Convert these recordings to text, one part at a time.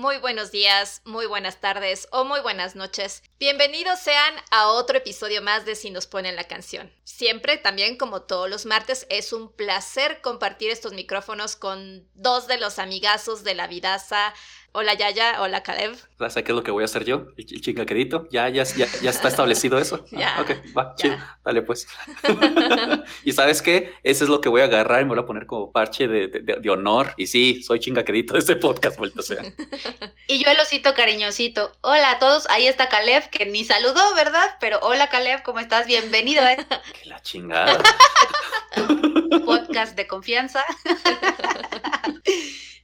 Muy buenos días, muy buenas tardes o muy buenas noches. Bienvenidos sean a otro episodio más de Si nos ponen la canción. Siempre, también como todos los martes, es un placer compartir estos micrófonos con dos de los amigazos de la vidaza Hola Yaya, hola Caleb. ¿Sabes qué es lo que voy a hacer yo? El, chingaquerito. ¿Ya, ya, ya, ya está establecido eso? ya. ok, va, chido. Dale pues. y ¿sabes qué? Ese es lo que voy a agarrar y me voy a poner como parche de, de, honor. Y sí, soy chingaquerito de este podcast, vuelto sea. y yo el osito cariñosito. Hola a todos, ahí está Caleb, que ni saludó, ¿verdad? Pero hola Caleb, ¿cómo estás? Bienvenido. ¿eh? que la chingada. podcast de confianza.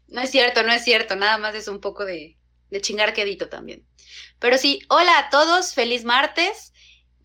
No es cierto, no es cierto, nada más es un poco de, de chingar quedito también. Pero sí, hola a todos, feliz martes.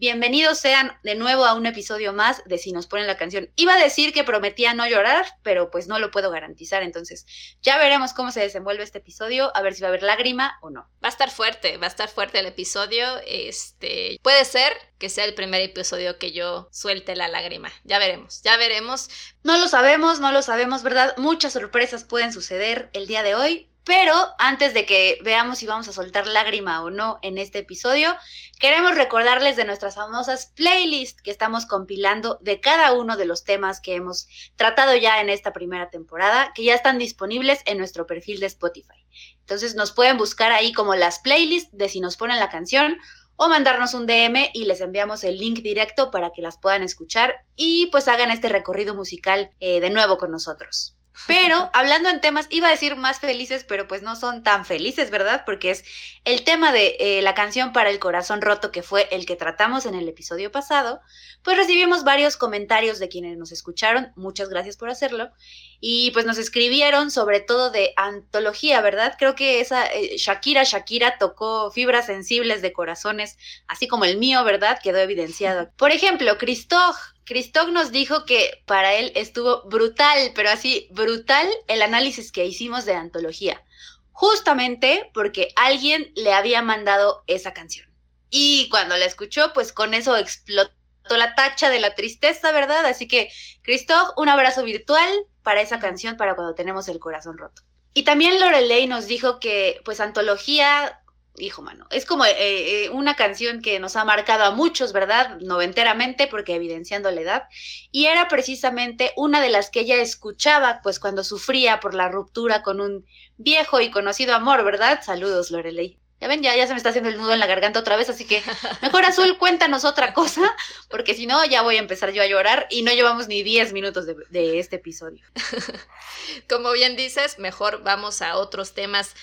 Bienvenidos sean de nuevo a un episodio más de Si nos ponen la canción. Iba a decir que prometía no llorar, pero pues no lo puedo garantizar. Entonces, ya veremos cómo se desenvuelve este episodio, a ver si va a haber lágrima o no. Va a estar fuerte, va a estar fuerte el episodio. Este, puede ser que sea el primer episodio que yo suelte la lágrima. Ya veremos, ya veremos. No lo sabemos, no lo sabemos, ¿verdad? Muchas sorpresas pueden suceder el día de hoy, pero antes de que veamos si vamos a soltar lágrima o no en este episodio, queremos recordarles de nuestras famosas playlists que estamos compilando de cada uno de los temas que hemos tratado ya en esta primera temporada, que ya están disponibles en nuestro perfil de Spotify. Entonces nos pueden buscar ahí como las playlists de si nos ponen la canción o mandarnos un DM y les enviamos el link directo para que las puedan escuchar y pues hagan este recorrido musical eh, de nuevo con nosotros. Pero hablando en temas, iba a decir más felices, pero pues no son tan felices, ¿verdad? Porque es el tema de eh, la canción para el corazón roto, que fue el que tratamos en el episodio pasado, pues recibimos varios comentarios de quienes nos escucharon, muchas gracias por hacerlo, y pues nos escribieron sobre todo de antología, ¿verdad? Creo que esa eh, Shakira, Shakira tocó fibras sensibles de corazones, así como el mío, ¿verdad? Quedó evidenciado. Por ejemplo, Christoph Christoph nos dijo que para él estuvo brutal, pero así brutal el análisis que hicimos de antología, justamente porque alguien le había mandado esa canción. Y cuando la escuchó, pues con eso explotó la tacha de la tristeza, ¿verdad? Así que, Christoph, un abrazo virtual para esa canción, para cuando tenemos el corazón roto. Y también Lorelei nos dijo que, pues, antología hijo mano, es como eh, eh, una canción que nos ha marcado a muchos, ¿verdad? Noventeramente, porque evidenciando la edad, y era precisamente una de las que ella escuchaba, pues cuando sufría por la ruptura con un viejo y conocido amor, ¿verdad? Saludos, Lorelei. Ya ven, ya, ya se me está haciendo el nudo en la garganta otra vez, así que mejor Azul, cuéntanos otra cosa, porque si no, ya voy a empezar yo a llorar y no llevamos ni 10 minutos de, de este episodio. Como bien dices, mejor vamos a otros temas.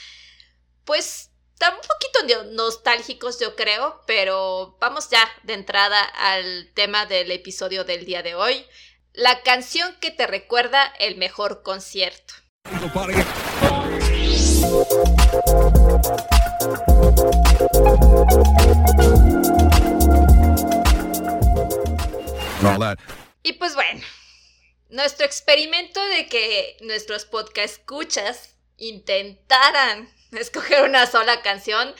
Pues están un poquito nostálgicos, yo creo, pero vamos ya de entrada al tema del episodio del día de hoy. La canción que te recuerda el mejor concierto. Y pues bueno, nuestro experimento de que nuestros podcast escuchas intentaran escoger una sola canción,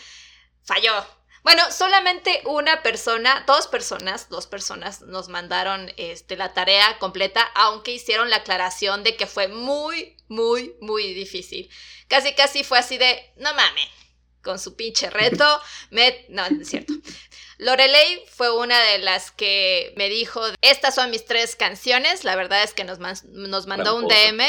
falló. Bueno, solamente una persona, dos personas, dos personas nos mandaron este, la tarea completa, aunque hicieron la aclaración de que fue muy, muy, muy difícil. Casi, casi fue así de, no mames, con su pinche reto, me... No, es cierto. Lorelei fue una de las que me dijo, estas son mis tres canciones, la verdad es que nos, nos mandó un DM,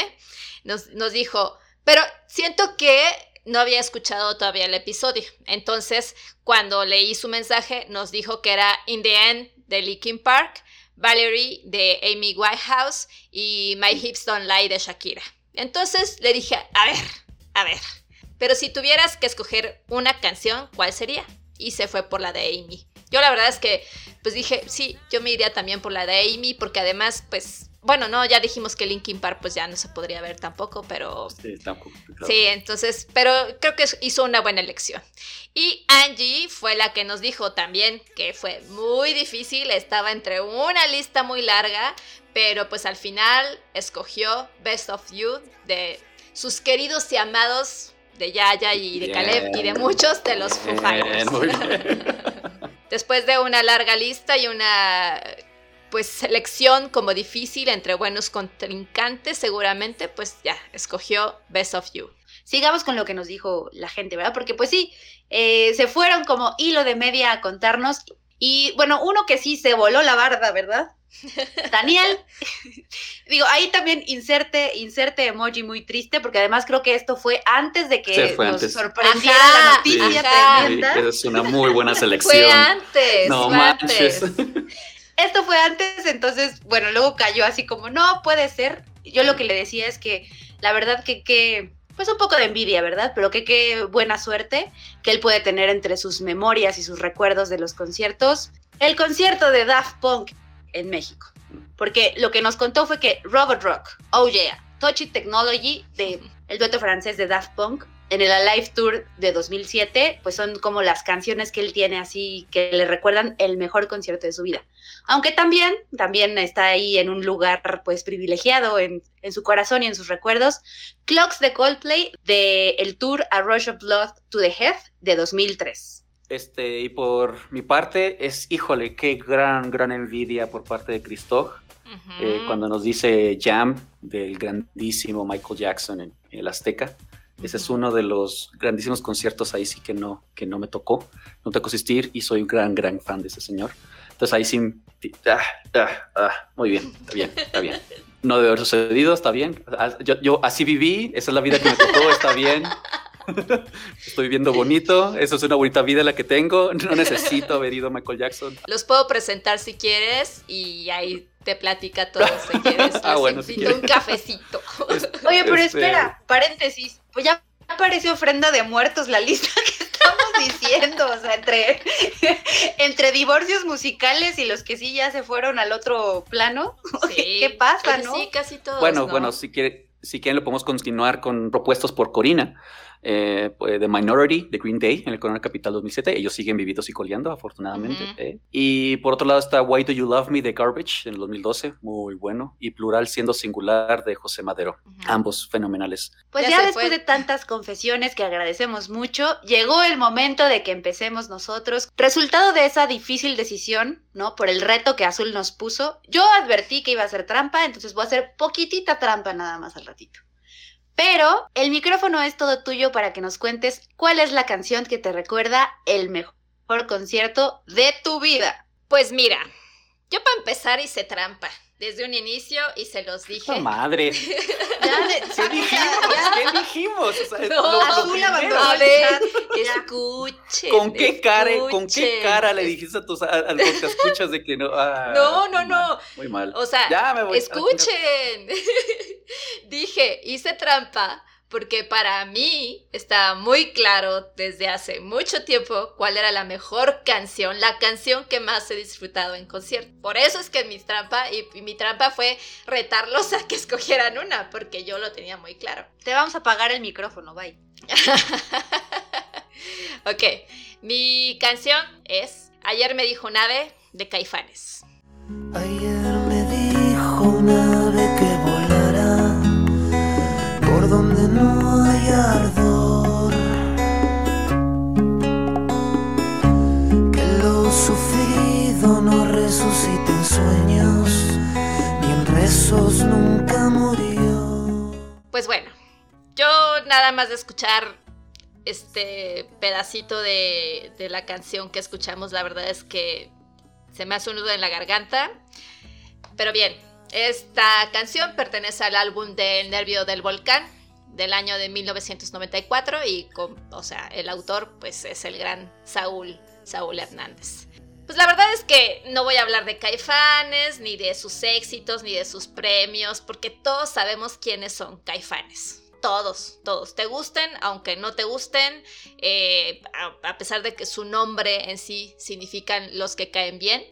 nos, nos dijo, pero siento que no había escuchado todavía el episodio. Entonces, cuando leí su mensaje, nos dijo que era In the End de Linkin Park, Valerie de Amy Whitehouse y My Hips Don't Lie de Shakira. Entonces le dije, a ver, a ver, pero si tuvieras que escoger una canción, ¿cuál sería? Y se fue por la de Amy. Yo la verdad es que, pues dije, sí, yo me iría también por la de Amy, porque además, pues, bueno, no, ya dijimos que Linkin Park pues ya no se podría ver tampoco, pero... Sí, tampoco. claro. Sí, entonces, pero creo que hizo una buena elección. Y Angie fue la que nos dijo también que fue muy difícil, estaba entre una lista muy larga, pero pues al final escogió Best of You de sus queridos y amados de Yaya y de Bien. Caleb y de muchos de los Foo Fighters. Después de una larga lista y una pues selección como difícil entre buenos contrincantes, seguramente pues ya escogió Best of You. Sigamos con lo que nos dijo la gente, ¿verdad? Porque pues sí, eh, se fueron como hilo de media a contarnos. Y bueno, uno que sí se voló la barda, ¿verdad? Daniel. Digo, ahí también inserte, inserte emoji muy triste, porque además creo que esto fue antes de que Sí, fue nos antes. sorprendiera Ajá, la noticia tremenda. Sí, es una muy buena selección. Fue antes, no fue manches. antes. Esto fue antes, entonces, bueno, luego cayó así como, no puede ser. Yo lo que le decía es que la verdad que, que pues un poco de envidia, ¿verdad? Pero que qué buena suerte que él puede tener entre sus memorias y sus recuerdos de los conciertos. El concierto de Daft Punk en México. Porque lo que nos contó fue que Robot Rock, Oh Yeah, Touchy Technology, de el dueto francés de Daft Punk, en el Alive Tour de 2007, pues son como las canciones que él tiene así que le recuerdan el mejor concierto de su vida. Aunque también, también está ahí en un lugar pues privilegiado en, en su corazón y en sus recuerdos, Clocks de Coldplay de el tour A Rush of Blood to the Head de 2003. Este, y por mi parte, es, híjole, qué gran, gran envidia por parte de Christoph. Eh, cuando nos dice Jam del grandísimo Michael Jackson en, el Azteca. Ese es uno de los grandísimos conciertos ahí sí que no, que no me tocó, no tocó asistir y soy un gran, gran fan de ese señor. Entonces ahí sí, ah, ah, ah, muy bien, está bien, está bien. No debe haber sucedido, está bien. Ah, Yo, yo así viví, esa es la vida que me tocó, está bien. Estoy viviendo bonito, eso es una bonita vida la que tengo, no necesito haber ido a Michael Jackson. Los puedo presentar si quieres y ahí te platica todo si quieres. Ah, Les bueno, si invito un cafecito. Oye, pero Este- espera, paréntesis, pues ya apareció ofrenda de muertos la lista que estamos diciendo, o sea, entre, entre divorcios musicales y los que sí ya se fueron al otro plano. Sí. ¿Qué pasa, no? Sí, casi todos. Bueno, ¿no? bueno, si quiere, si quieren lo podemos continuar con propuestos por Corina, eh, pues, de Minority, de Green Day, en el Corona Capital 2007. Ellos siguen vivitos y coleando, afortunadamente. Eh. Y por otro lado está Why Do You Love Me, de Garbage, en el 2012, muy bueno. Y Plural siendo singular, de José Madero. Ambos fenomenales. Pues Ya después fue. de tantas confesiones que agradecemos mucho, llegó el momento de que empecemos nosotros. Resultado de esa difícil decisión, ¿no? Por el reto que Azul nos puso, yo advertí que iba a ser trampa, entonces voy a hacer poquitita trampa nada más al ratito. Pero el micrófono es todo tuyo para que nos cuentes cuál es la canción que te recuerda el mejor concierto de tu vida. Pues mira, yo para empezar hice trampa desde un inicio y se los dije. ¡Oh, madre! Ya ¿Qué dijimos? ¿Qué dijimos? O sea, No, Azul abandonó A ver, escuchen. ¿Con qué cara, con qué cara le dijiste a tus a, a los que escuchas de que no? Ah, No, no, muy mal, no. Muy mal. O sea, Ya me voy. escuchen. Dije, hice trampa porque para mí estaba muy claro desde hace mucho tiempo cuál era la mejor canción, la canción que más he disfrutado en concierto. Por eso es que mi trampa y, y mi trampa fue retarlos a que escogieran una, porque yo lo tenía muy claro. Te vamos a apagar el micrófono, bye. ok, mi canción es Ayer me dijo Nave de Caifanes. Ayer Pues bueno, yo nada más de escuchar este pedacito de, la canción que escuchamos, la verdad es que se me hace un nudo en la garganta. Pero bien, esta canción pertenece al álbum de El Nervio del Volcán del año de 1994 y con, o sea, el autor pues es el gran Saúl, Saúl Hernández. Pues la verdad es que no voy a hablar de Caifanes, ni de sus éxitos, ni de sus premios, porque todos sabemos quiénes son Caifanes. Todos, todos. Te gusten, aunque no te gusten, eh, a, a pesar de que su nombre en sí significan los que caen bien.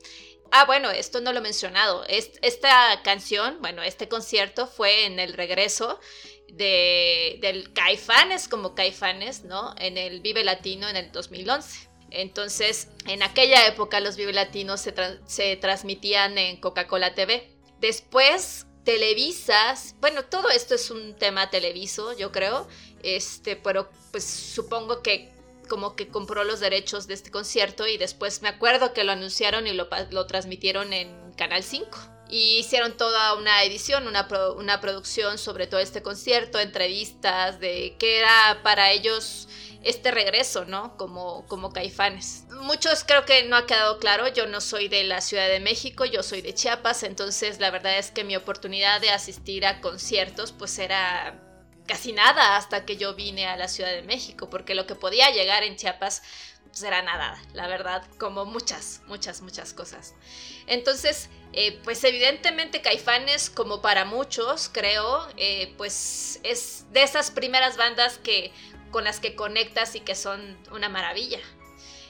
Ah, bueno, esto no lo he mencionado. esta canción, bueno, este concierto fue en el regreso de, del Caifanes como Caifanes, ¿no? En el Vive Latino en el 2011. Entonces, en aquella época los Vive Latinos se, se transmitían en Coca-Cola TV. Después, Televisas, bueno, todo esto es un tema televiso, yo creo, este, pero pues supongo que como que compró los derechos de este concierto y después me acuerdo que lo anunciaron y lo, transmitieron en Canal 5. Y hicieron toda una edición, una producción sobre todo este concierto, entrevistas de qué era para ellos este regreso, ¿no? Como, como caifanes. Muchos creo que no ha quedado claro, yo no soy de la Ciudad de México, yo soy de Chiapas, entonces la verdad es que mi oportunidad de asistir a conciertos pues era casi nada hasta que yo vine a la Ciudad de México, porque lo que podía llegar en Chiapas pues era nada, la verdad, como muchas, muchas, muchas cosas. Entonces, eh, pues evidentemente Caifanes, como para muchos, creo, eh, pues es de esas primeras bandas que, con las que conectas y que son una maravilla.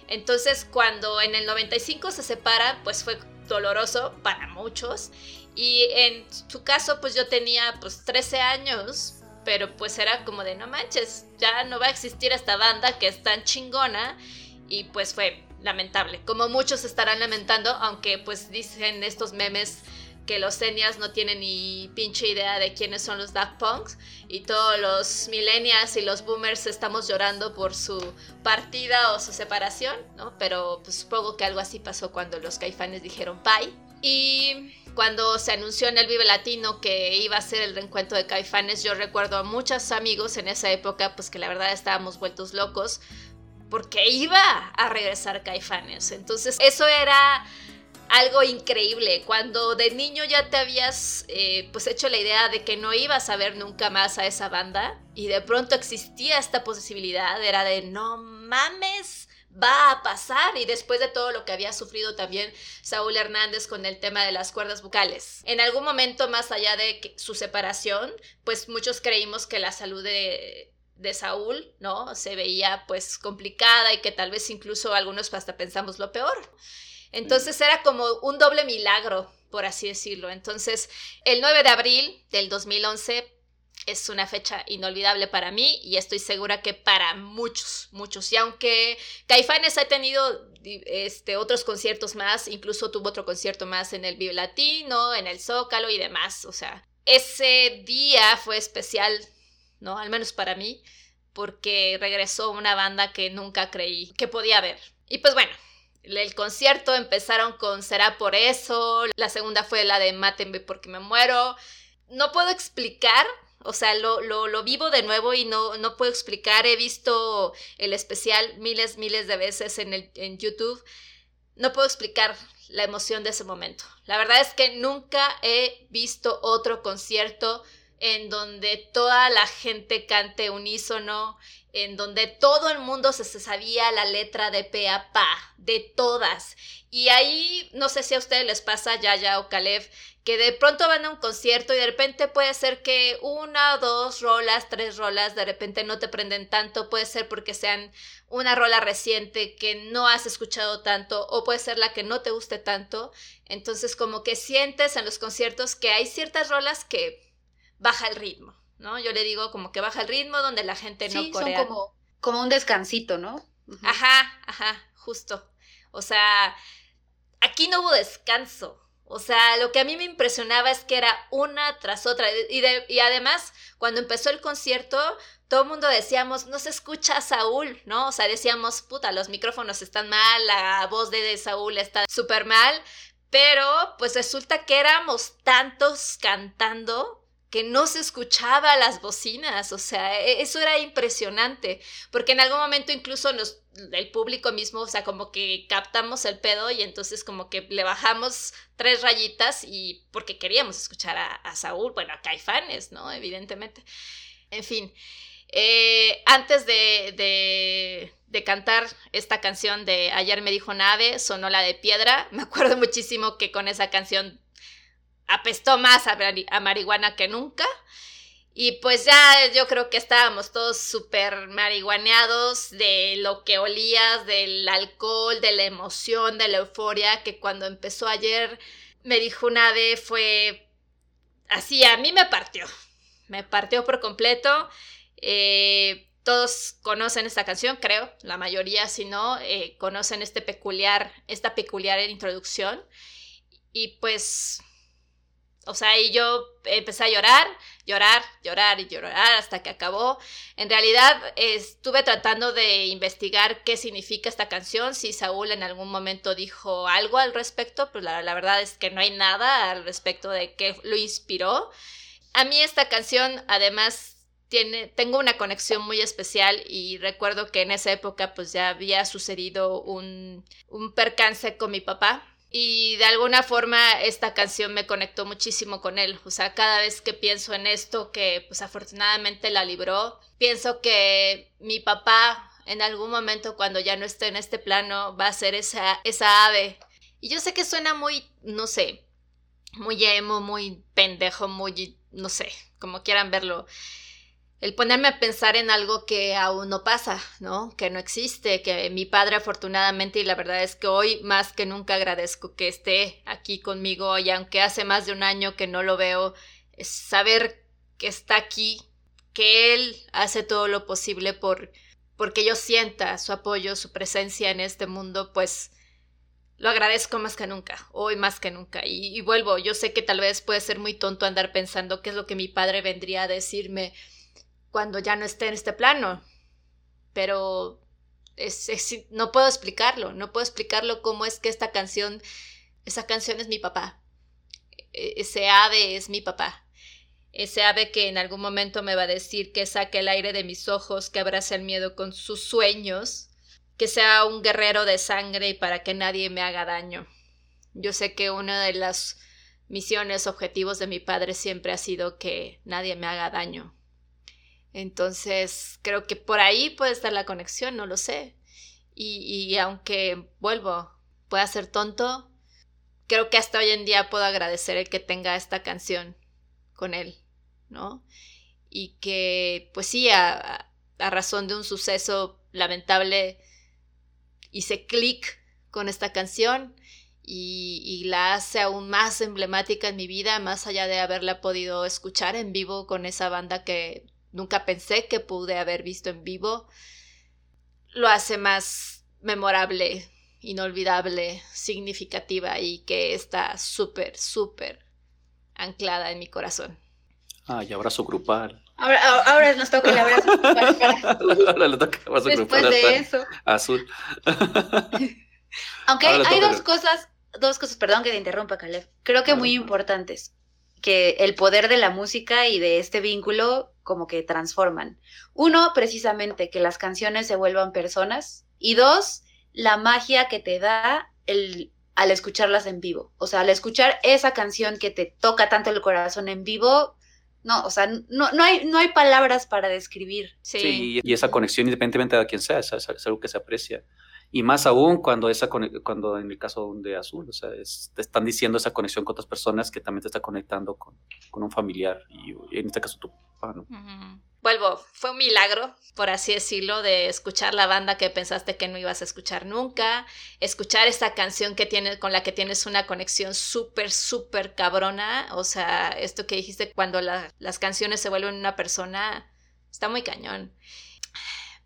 Entonces, cuando en el 95 se separan, pues fue doloroso para muchos. Y en su caso, pues yo tenía pues 13 años, pero pues era como de no manches, ya no va a existir esta banda que es tan chingona y pues fue lamentable, como muchos estarán lamentando, aunque pues dicen estos memes que los seniors no tienen ni pinche idea de quiénes son los Daft Punks y todos los millennials y los boomers estamos llorando por su partida o su separación, ¿no? Pero pues supongo que algo así pasó cuando los caifanes dijeron bye. Y cuando se anunció en el Vive Latino que iba a ser el reencuentro de Caifanes, yo recuerdo a muchos amigos en esa época, pues que la verdad estábamos vueltos locos, porque iba a regresar Caifanes. Entonces, eso era algo increíble. Cuando de niño ya te habías eh, pues hecho la idea de que no ibas a ver nunca más a esa banda y de pronto existía esta posibilidad, era de no mames va a pasar y después de todo lo que había sufrido también Saúl Hernández con el tema de las cuerdas vocales. En algún momento más allá de su separación, pues muchos creímos que la salud de, de Saúl, ¿no? Se veía pues complicada y que tal vez incluso algunos hasta pensamos lo peor. Entonces era como un doble milagro, por así decirlo. Entonces, el 9 de abril del 2011 es una fecha inolvidable para mí y estoy segura que para muchos, muchos. Y aunque Caifanes ha tenido este, otros conciertos más, incluso tuvo otro concierto más en el Vive Latino, en el Zócalo y demás, o sea, ese día fue especial, ¿no? Al menos para mí, porque regresó una banda que nunca creí que podía ver. Y pues bueno, el concierto empezaron con Será por eso, la segunda fue la de Mátenme porque me muero. No puedo explicar o sea, lo, lo, vivo de nuevo y no, no puedo explicar. He visto el especial miles, miles de veces en, el, en YouTube. No puedo explicar la emoción de ese momento. La verdad es que nunca he visto otro concierto en donde toda la gente cante unísono, en donde todo el mundo se, sabía la letra de pe a pa, de todas. Y ahí, no sé si a ustedes les pasa, Yaya o Caleb, que de pronto van a un concierto y de repente puede ser que una, dos rolas, tres rolas, de repente no te prenden tanto, puede ser porque sean una rola reciente que no has escuchado tanto o puede ser la que no te guste tanto. Entonces como que sientes en los conciertos que hay ciertas rolas que baja el ritmo, ¿no? Yo le digo como que baja el ritmo donde la gente no corea. Son como, como un descansito, ¿no? Ajá, ajá, justo. O sea, aquí no hubo descanso. O sea, lo que a mí me impresionaba es que era una tras otra. Y, y además, cuando empezó el concierto, todo el mundo decíamos, no se escucha a Saúl, ¿no? O sea, decíamos, puta, los micrófonos están mal, la voz de, de Saúl está súper mal. Pero, pues resulta que éramos tantos cantando que no se escuchaba las bocinas, o sea, e, eso era impresionante, porque en algún momento incluso nos, el público mismo, o sea, como que captamos el pedo y entonces como que le bajamos tres rayitas y porque queríamos escuchar a, Saúl, bueno, a Caifanes, ¿no? Evidentemente. En fin, eh, antes de, cantar esta canción de Ayer me dijo Nave, sonó la de Piedra, me acuerdo muchísimo que con esa canción apestó más a, marihuana que nunca. Y pues ya yo creo que estábamos todos súper marihuaneados de lo que olías, del alcohol, de la emoción, de la euforia, que cuando empezó ayer me dijo una vez fue así, a mí me partió, me partió por completo. Eh, todos conocen esta canción, creo, la mayoría, si no, eh, conocen este peculiar, esta peculiar introducción. Y pues o sea, y yo empecé a llorar, llorar, llorar y llorar hasta que acabó. En realidad estuve tratando de investigar qué significa esta canción, si Saúl en algún momento dijo algo al respecto, pero la, verdad es que no hay nada al respecto de qué lo inspiró. A mí esta canción además tiene, tengo una conexión muy especial y recuerdo que en esa época pues ya había sucedido un, un percance con mi papá y de alguna forma esta canción me conectó muchísimo con él. O sea, cada vez que pienso en esto, que pues afortunadamente la libró, pienso que mi papá en algún momento cuando ya no esté en este plano va a ser esa, esa ave. Y yo sé que suena muy, no sé, muy emo, muy pendejo, muy, no sé, como quieran verlo el ponerme a pensar en algo que aún no pasa, ¿no? Que no existe, que mi padre afortunadamente, y la verdad es que hoy más que nunca agradezco que esté aquí conmigo, y aunque hace más de un año que no lo veo, es saber que está aquí, que él hace todo lo posible por porque yo sienta su apoyo, su presencia en este mundo, pues lo agradezco más que nunca, hoy más que nunca. Y, y vuelvo, yo sé que tal vez puede ser muy tonto andar pensando qué es lo que mi padre vendría a decirme cuando ya no esté en este plano. Pero es, no puedo explicarlo, no puedo explicarlo cómo es que esta canción, esa canción es mi papá. E, ese ave es mi papá. Ese ave que en algún momento me va a decir que saque el aire de mis ojos, que abrace el miedo con sus sueños, que sea un guerrero de sangre y para que nadie me haga daño. Yo sé que una de las misiones, objetivos de mi padre siempre ha sido que nadie me haga daño, entonces, creo que por ahí puede estar la conexión, no lo sé. Y, aunque, vuelvo, pueda ser tonto, creo que hasta hoy en día puedo agradecer el que tenga esta canción con él, ¿no? Y que, pues sí, a, razón de un suceso lamentable, hice clic con esta canción y, y, la hace aún más emblemática en mi vida, más allá de haberla podido escuchar en vivo con esa banda que nunca pensé que pude haber visto en vivo, lo hace más memorable, inolvidable, significativa y que está súper, súper anclada en mi corazón. Ay, abrazo grupal. Ahora, ahora nos toca el abrazo grupal. ahora le toca el abrazo Después de eso. Azul. Aunque hay, dos cosas, dos cosas, perdón que te interrumpa, Caleb. Creo que muy importantes que el poder de la música y de este vínculo como que transforman. Uno, precisamente que las canciones se vuelvan personas y dos, la magia que te da el al escucharlas en vivo. O sea, al escuchar esa canción que te toca tanto el corazón en vivo, no, o sea, no, no, hay, no hay palabras para describir. Sí. y esa conexión, independientemente de quien sea, es algo que se aprecia. Y más aún cuando, esa, cuando en el caso de Azul, o sea, te están diciendo esa conexión con otras personas que también te está conectando con, con un familiar, y, en este caso tu papá, ¿no? Vuelvo, fue un milagro, por así decirlo, de escuchar la banda que pensaste que no ibas a escuchar nunca, escuchar esta canción que tienes, con la que tienes una conexión súper, súper cabrona, o sea, esto que dijiste cuando las canciones se vuelven una persona, está muy cañón.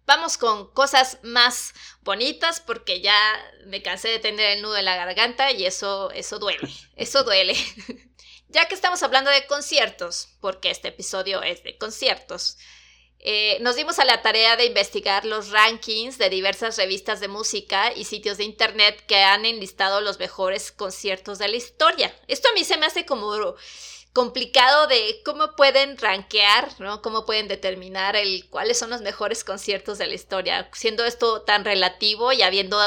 Vamos con cosas más bonitas porque ya me cansé de tener el nudo en la garganta y eso, eso duele, eso duele. ya que estamos hablando de conciertos, porque este episodio es de conciertos, eh, nos dimos a la tarea de investigar los rankings de diversas revistas de música y sitios de internet que han enlistado los mejores conciertos de la historia. Esto a mí se me hace como complicado de cómo pueden rankear, ¿no? Cómo pueden determinar el cuáles son los mejores conciertos de la historia, siendo esto tan relativo y habiendo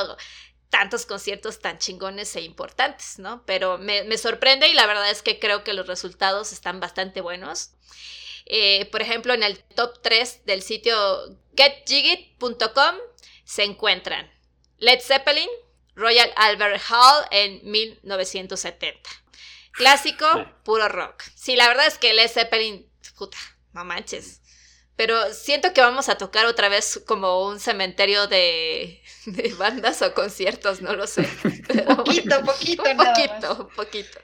tantos conciertos tan chingones e importantes, ¿no? Pero me, sorprende y la verdad es que creo que los resultados están bastante buenos. Eh, por ejemplo, en el top 3 del sitio getjigit.com se encuentran Led Zeppelin, Royal Albert Hall en 1970. Clásico, puro rock. Sí, la verdad es que Led Zeppelin, puta, no manches. Pero siento que vamos a tocar otra vez como un cementerio de, de bandas o conciertos, no lo sé. poquito, poquito, un poquito, un poquito.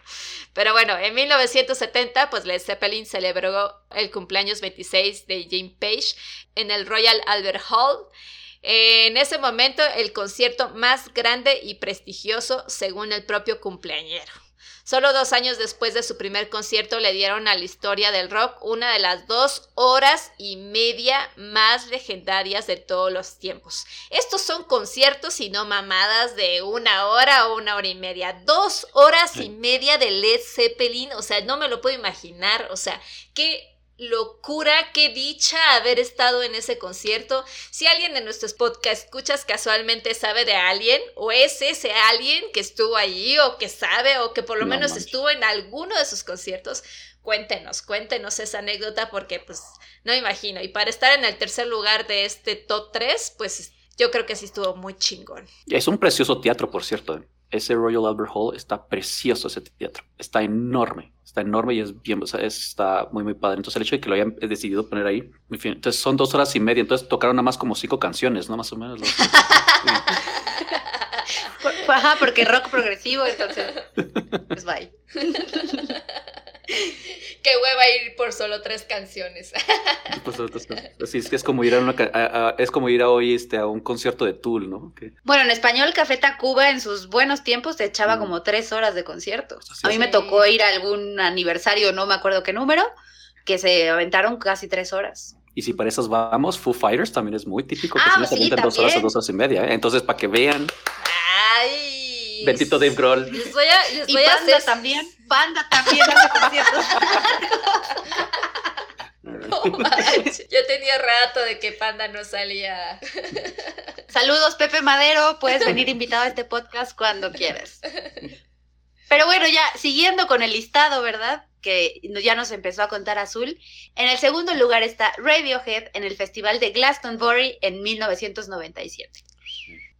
Pero bueno, en 1970, pues Led Zeppelin celebró el cumpleaños 26 de Jim Page en el Royal Albert Hall. En ese momento, el concierto más grande y prestigioso según el propio cumpleañero. Solo dos años después de su primer concierto le dieron a la historia del rock una de las dos horas y media más legendarias de todos los tiempos. Estos son conciertos y no mamadas de una hora o una hora y media. Dos horas y media de Led Zeppelin, o sea, no me lo puedo imaginar, o sea, qué locura, qué dicha haber estado en ese concierto. Si alguien de nuestros podcast escuchas casualmente sabe de alguien o es ese alguien que estuvo allí o que sabe o que por lo menos estuvo en alguno de sus conciertos, cuéntenos, cuéntenos esa anécdota porque pues no imagino. Y para estar en el tercer lugar de este top 3, pues yo creo que sí estuvo muy chingón. Es un precioso teatro, por cierto. Ese Royal Albert Hall está precioso, ese teatro. Está enorme está enorme y es bien, o sea, está muy, muy padre. Entonces, el hecho de que lo hayan decidido poner ahí, en fin, entonces son dos horas y media, entonces tocaron nada más como cinco canciones, ¿no? Más o menos. Ajá, porque rock progresivo, entonces, pues bye. Qué hueva ir por solo tres canciones. Así es que es como ir a, una, es como ir a hoy este, a un concierto de Tool, ¿no? Bueno, en español Café Tacuba en sus buenos tiempos te echaba mm. como tres horas de concierto. A mí me tocó ir a algún aniversario, no me acuerdo qué número, que se aventaron casi tres horas. Y si para esas vamos, Foo Fighters también es muy típico que ah, se sí, dos horas o dos horas y media. ¿eh? Entonces, para que vean. Ay. Bendito Dave Grohl. Les voy a, les voy y a Panda también. Panda también hace conciertos. Yo tenía rato de que Panda no salía. Saludos, Pepe Madero. Puedes venir invitado a este podcast cuando quieras. Pero bueno, ya siguiendo con el listado, ¿verdad? Que ya nos empezó a contar Azul. En el segundo lugar está Radiohead en el Festival de Glastonbury en 1997.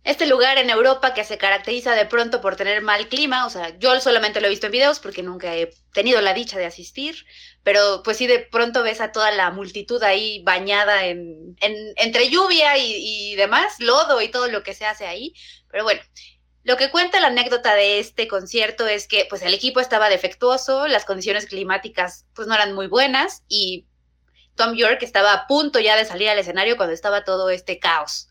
Este lugar en Europa que se caracteriza de pronto por tener mal clima, o sea, yo solamente lo he visto en videos porque nunca he tenido la dicha de asistir, pero pues sí de pronto ves a toda la multitud ahí bañada en, entre lluvia y, y demás, lodo y todo lo que se hace ahí, pero bueno, lo que cuenta la anécdota de este concierto es que pues el equipo estaba defectuoso, las condiciones climáticas pues no eran muy buenas y Tom York estaba a punto ya de salir al escenario cuando estaba todo este caos.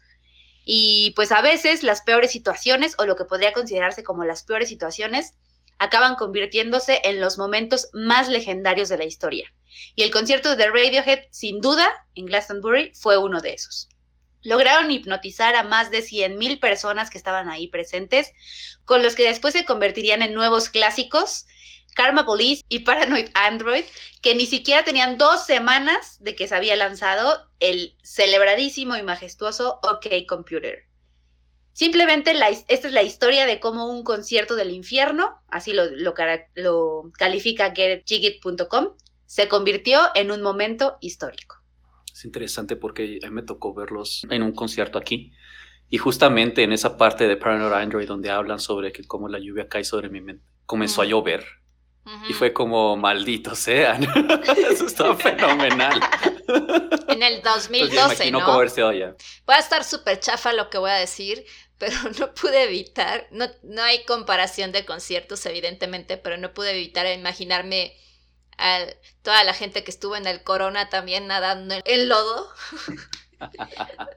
Y pues a veces las peores situaciones o lo que podría considerarse como las peores situaciones acaban convirtiéndose en los momentos más legendarios de la historia. Y el concierto de Radiohead, sin duda, en Glastonbury, fue uno de esos. Lograron hipnotizar a más de 100.000 personas que estaban ahí presentes, con los que después se convertirían en nuevos clásicos Karma Police y Paranoid Android, que ni siquiera tenían dos semanas de que se había lanzado el celebradísimo y majestuoso OK Computer. Simplemente esta es la historia de cómo un concierto del infierno, así lo, lo, lo califica getjigit.com, se convirtió en un momento histórico. Es interesante porque a mí me tocó verlos en un concierto aquí. Y justamente en esa parte de Paranoid Android donde hablan sobre que cómo la lluvia cae sobre mi mente, comenzó a llover y fue como, malditos sean. Eso estaba fenomenal. En el 2012, ¿no? Cómo verse hoy, Voy a estar súper chafa lo que voy a decir, pero no pude evitar, no, no hay comparación de conciertos, evidentemente, pero no pude evitar imaginarme a toda la gente que estuvo en el Corona también nadando en lodo.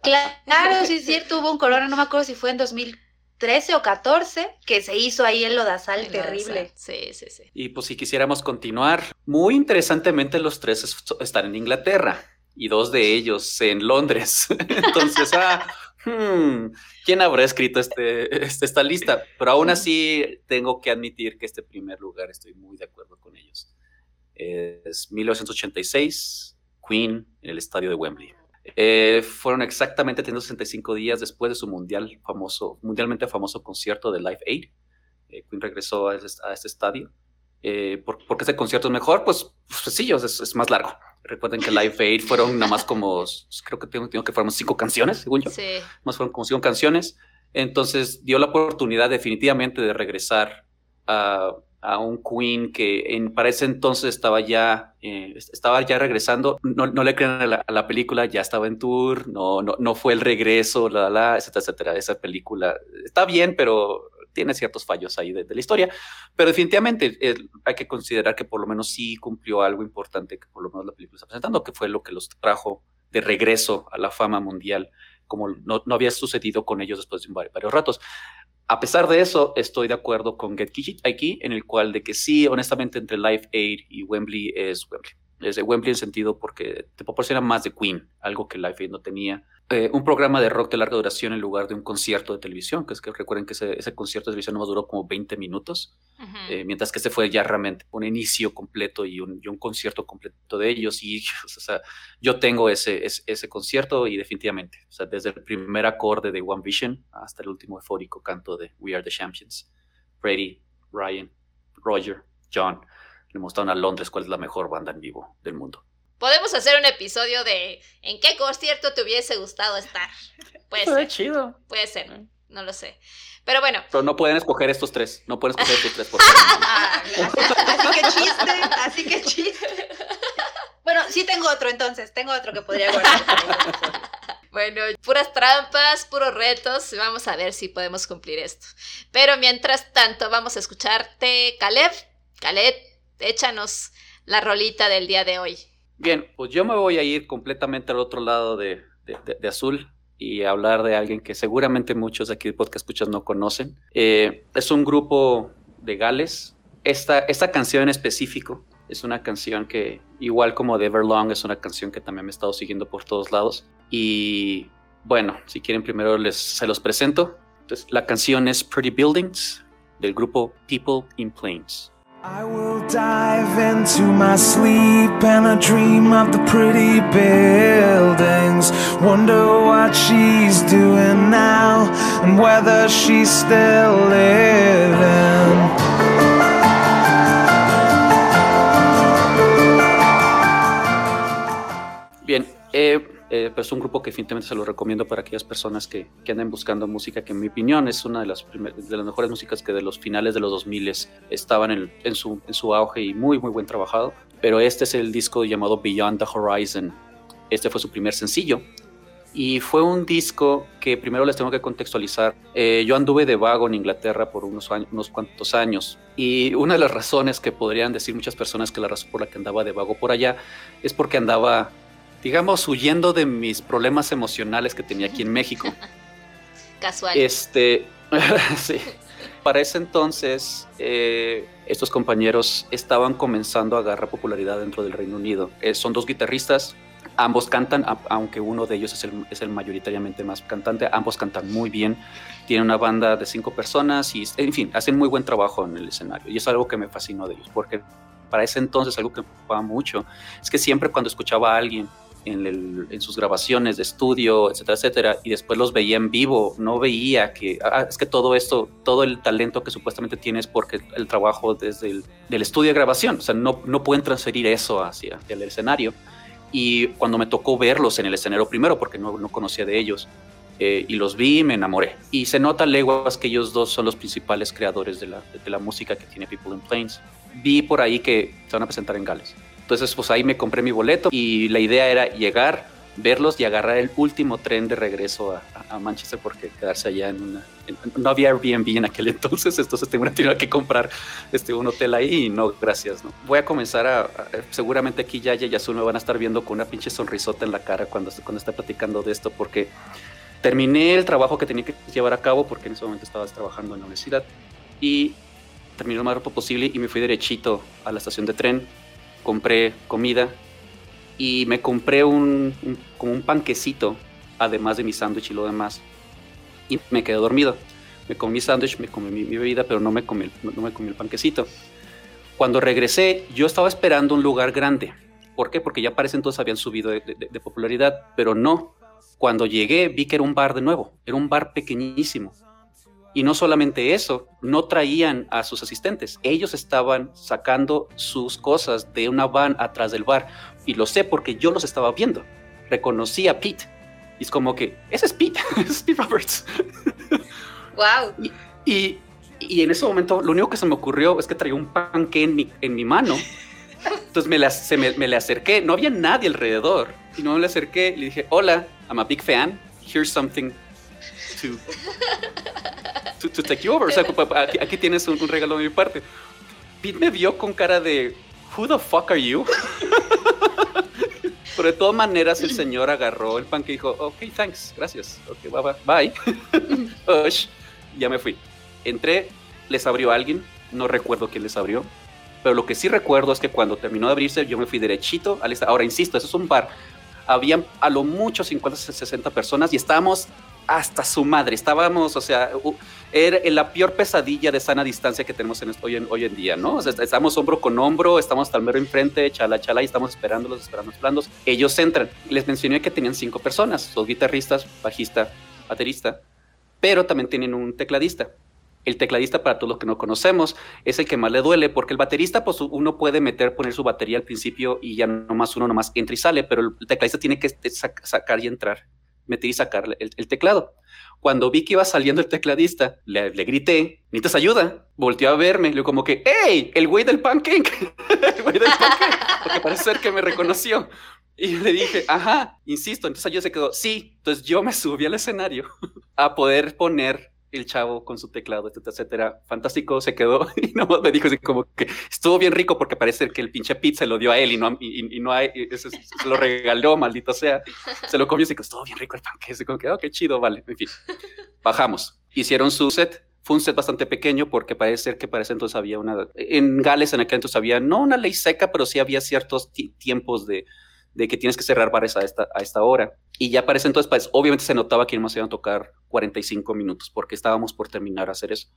Claro, sí es cierto, hubo un Corona, no me acuerdo si fue en 2000 13 o 14 que se hizo ahí el lodazal terrible. Sí, sí, sí. Y pues si quisiéramos continuar, muy interesantemente los tres están en Inglaterra y dos de ellos en Londres. Entonces, ah, hmm, ¿quién habrá escrito este, este, esta lista? Pero aún así tengo que admitir que este primer lugar estoy muy de acuerdo con ellos. Es 1986, Queen en el estadio de Wembley. Eh, fueron exactamente 365 días después de su mundial famoso, mundialmente famoso concierto de Live Aid. Eh, Queen regresó a, este, estadio. Eh, ¿por, qué ese concierto es mejor? Pues, pues sencillo, es, es, más largo. Recuerden que Live Aid fueron nada más como, creo que tengo, tengo que fueron cinco canciones, según yo. Sí. Más fueron como cinco canciones. Entonces dio la oportunidad definitivamente de regresar a, a un Queen que en, para ese entonces estaba ya, eh, estaba ya regresando. No, no le crean a la, película, ya estaba en tour, no, no, no fue el regreso, la, la, etcétera, etcétera. Esa película está bien, pero tiene ciertos fallos ahí de, la historia, pero definitivamente eh, hay que considerar que por lo menos sí cumplió algo importante que por lo menos la película está presentando, que fue lo que los trajo de regreso a la fama mundial, como no, no había sucedido con ellos después de varios ratos. A pesar de eso, estoy de acuerdo con Get aquí, en el cual de que sí, honestamente, entre Live Aid y Wembley es Wembley. Es Wembley en sentido porque te proporciona más de Queen, algo que Live Aid no tenía. Eh, un programa de rock de larga duración en lugar de un concierto de televisión, que es que recuerden que ese, concierto de televisión no duró como 20 minutos, eh, mientras que este fue ya realmente un inicio completo y un, concierto completo de ellos. Y o sea, yo tengo ese, ese, concierto y definitivamente, o sea, desde el primer acorde de One Vision hasta el último eufórico canto de We Are the Champions, Brady, Ryan, Roger, John, le mostraron a Londres cuál es la mejor banda en vivo del mundo. Podemos hacer un episodio de ¿en qué concierto te hubiese gustado estar? Puede ser. chido. Puede ser, no lo sé. Pero bueno. Pero no pueden escoger estos tres. No pueden escoger estos tres. Por así, que chiste, así que chiste. Bueno, sí tengo otro entonces. Tengo otro que podría guardar. Bueno, puras trampas, puros retos. Vamos a ver si podemos cumplir esto. Pero mientras tanto, vamos a escucharte, Caleb. Caleb, échanos la rolita del día de hoy. Bien, pues yo me voy a ir completamente al otro lado de, Azul y hablar de alguien que seguramente muchos de aquí de podcast escuchas no conocen. Eh, es un grupo de Gales. Esta, canción en específico es una canción que, igual como The Everlong, es una canción que también me he estado siguiendo por todos lados. Y bueno, si quieren primero les, se los presento. Entonces, la canción es Pretty Buildings del grupo People in Planes. I will dive into my sleep and I dream of the pretty buildings. Wonder what she's doing now and whether she's still living. Bien, eh, eh, pues un grupo que definitivamente se lo recomiendo para aquellas personas que, que anden buscando música, que en mi opinión es una de las, de las mejores músicas que de los finales de los 2000 estaban en, en, su, en su auge y muy, muy buen trabajado. Pero este es el disco llamado Beyond the Horizon. Este fue su primer sencillo. Y fue un disco que primero les tengo que contextualizar. Eh, yo anduve de vago en Inglaterra por unos, unos cuantos años. Y una de las razones que podrían decir muchas personas que la razón por la que andaba de vago por allá es porque andaba digamos, huyendo de mis problemas emocionales que tenía aquí en México. Casual. Este, sí. Para ese entonces, eh, estos compañeros estaban comenzando a agarrar popularidad dentro del Reino Unido. Eh, son dos guitarristas, ambos cantan, aunque uno de ellos es el, es el, mayoritariamente más cantante, ambos cantan muy bien. Tienen una banda de cinco personas y, en fin, hacen muy buen trabajo en el escenario. Y es algo que me fascinó de ellos, porque para ese entonces algo que me preocupaba mucho es que siempre cuando escuchaba a alguien en, sus grabaciones de estudio, etcétera, etcétera, y después los veía en vivo, no veía que, ah, es que todo esto, todo el talento que supuestamente tienes porque el trabajo desde el del estudio de grabación, o sea, no, no pueden transferir eso hacia, el escenario. Y cuando me tocó verlos en el escenario primero, porque no, no conocía de ellos, eh, y los vi y me enamoré. Y se nota leguas que ellos dos son los principales creadores de la, de la música que tiene People in Planes. Vi por ahí que se van a presentar en Gales. Entonces, pues ahí me compré mi boleto y la idea era llegar, verlos y agarrar el último tren de regreso a, Manchester porque quedarse allá en una... no había Airbnb en aquel entonces, entonces tengo una que comprar este, un hotel ahí y no, gracias, ¿no? Voy a comenzar a... seguramente aquí ya y Azul me van a estar viendo con una pinche sonrisota en la cara cuando, cuando esté platicando de esto porque terminé el trabajo que tenía que llevar a cabo porque en ese momento estabas trabajando en la universidad y terminé lo más rápido posible y me fui derechito a la estación de tren compré comida y me compré un, como un panquecito, además de mi sándwich y lo demás. Y me quedé dormido. Me comí sándwich, me comí mi, bebida, pero no me, comí, no me comí el panquecito. Cuando regresé, yo estaba esperando un lugar grande. ¿Por qué? Porque ya parece entonces habían subido de, de popularidad, pero no. Cuando llegué vi que era un bar de nuevo, era un bar pequeñísimo y no solamente eso, no traían a sus asistentes. Ellos estaban sacando sus cosas de una van atrás del bar. Y lo sé porque yo los estaba viendo. Reconocí a Pete. Y es como que, ese es Pete, ese es Pete Roberts. Wow. Y, Y en ese momento lo único que se me ocurrió es que traía un panque en mi, en mi mano. Entonces me, la, se me, me le acerqué, no había nadie alrededor. Y no me le acerqué y le dije, hola, I'm a big fan. Here's something to, to, to take you over. O sea, aquí, aquí tienes un, un regalo de mi parte. Pete me vio con cara de, who the fuck are you? Pero de todas maneras el señor agarró el pan que dijo, ok, thanks, gracias, ok, bye, bye, bye. Ush, ya me fui. Entré, les abrió alguien, no recuerdo quién les abrió, pero lo que sí recuerdo es que cuando terminó de abrirse yo me fui derechito al Ahora, insisto, eso es un bar. Habían a lo mucho 50, 60 personas y estábamos hasta su madre. Estábamos, o sea, era la peor pesadilla de sana distancia que tenemos en esto- hoy, en, día, ¿no? Estamos hombro con hombro, estamos tal mero enfrente, chala, chala, y estamos esperándolos, esperando, esperándolos. Ellos entran. Les mencioné que tenían cinco personas, dos guitarristas, bajista, baterista, pero también tienen un tecladista. El tecladista, para todos los que no conocemos, es el que más le duele, porque el baterista, pues uno puede meter, poner su batería al principio y ya nomás uno nomás entra y sale, pero el tecladista tiene que sac- sacar y entrar, meter y sacar el, el teclado. Cuando vi que iba saliendo el tecladista, le, le grité, ¿necesitas ayuda? Volteó a verme, le como que, ¡Hey! El güey del pancake. el güey del pancake. Porque parece ser que me reconoció. Y le dije, ajá, insisto, entonces yo se quedó, sí. Entonces yo me subí al escenario a poder poner el chavo con su teclado, etcétera, etcétera. Fantástico, se quedó y nomás me dijo así como que estuvo bien rico porque parece que el pinche pizza se lo dio a él y no y, y no a y ese- se lo regaló, maldito sea. Se lo comió y se quedó, estuvo bien rico el panque. Así como que, oh, qué chido, vale. En fin, bajamos. Hicieron su set. Fue un set bastante pequeño porque parece ser que para ese entonces había una... En Gales en aquel entonces había, no una ley seca, pero sí había ciertos ti- tiempos de, de que tienes que cerrar bares a esta, a esta hora. Y ya para ese entonces, pues, obviamente se notaba que nos iban a tocar 45 minutos porque estábamos por terminar a hacer eso.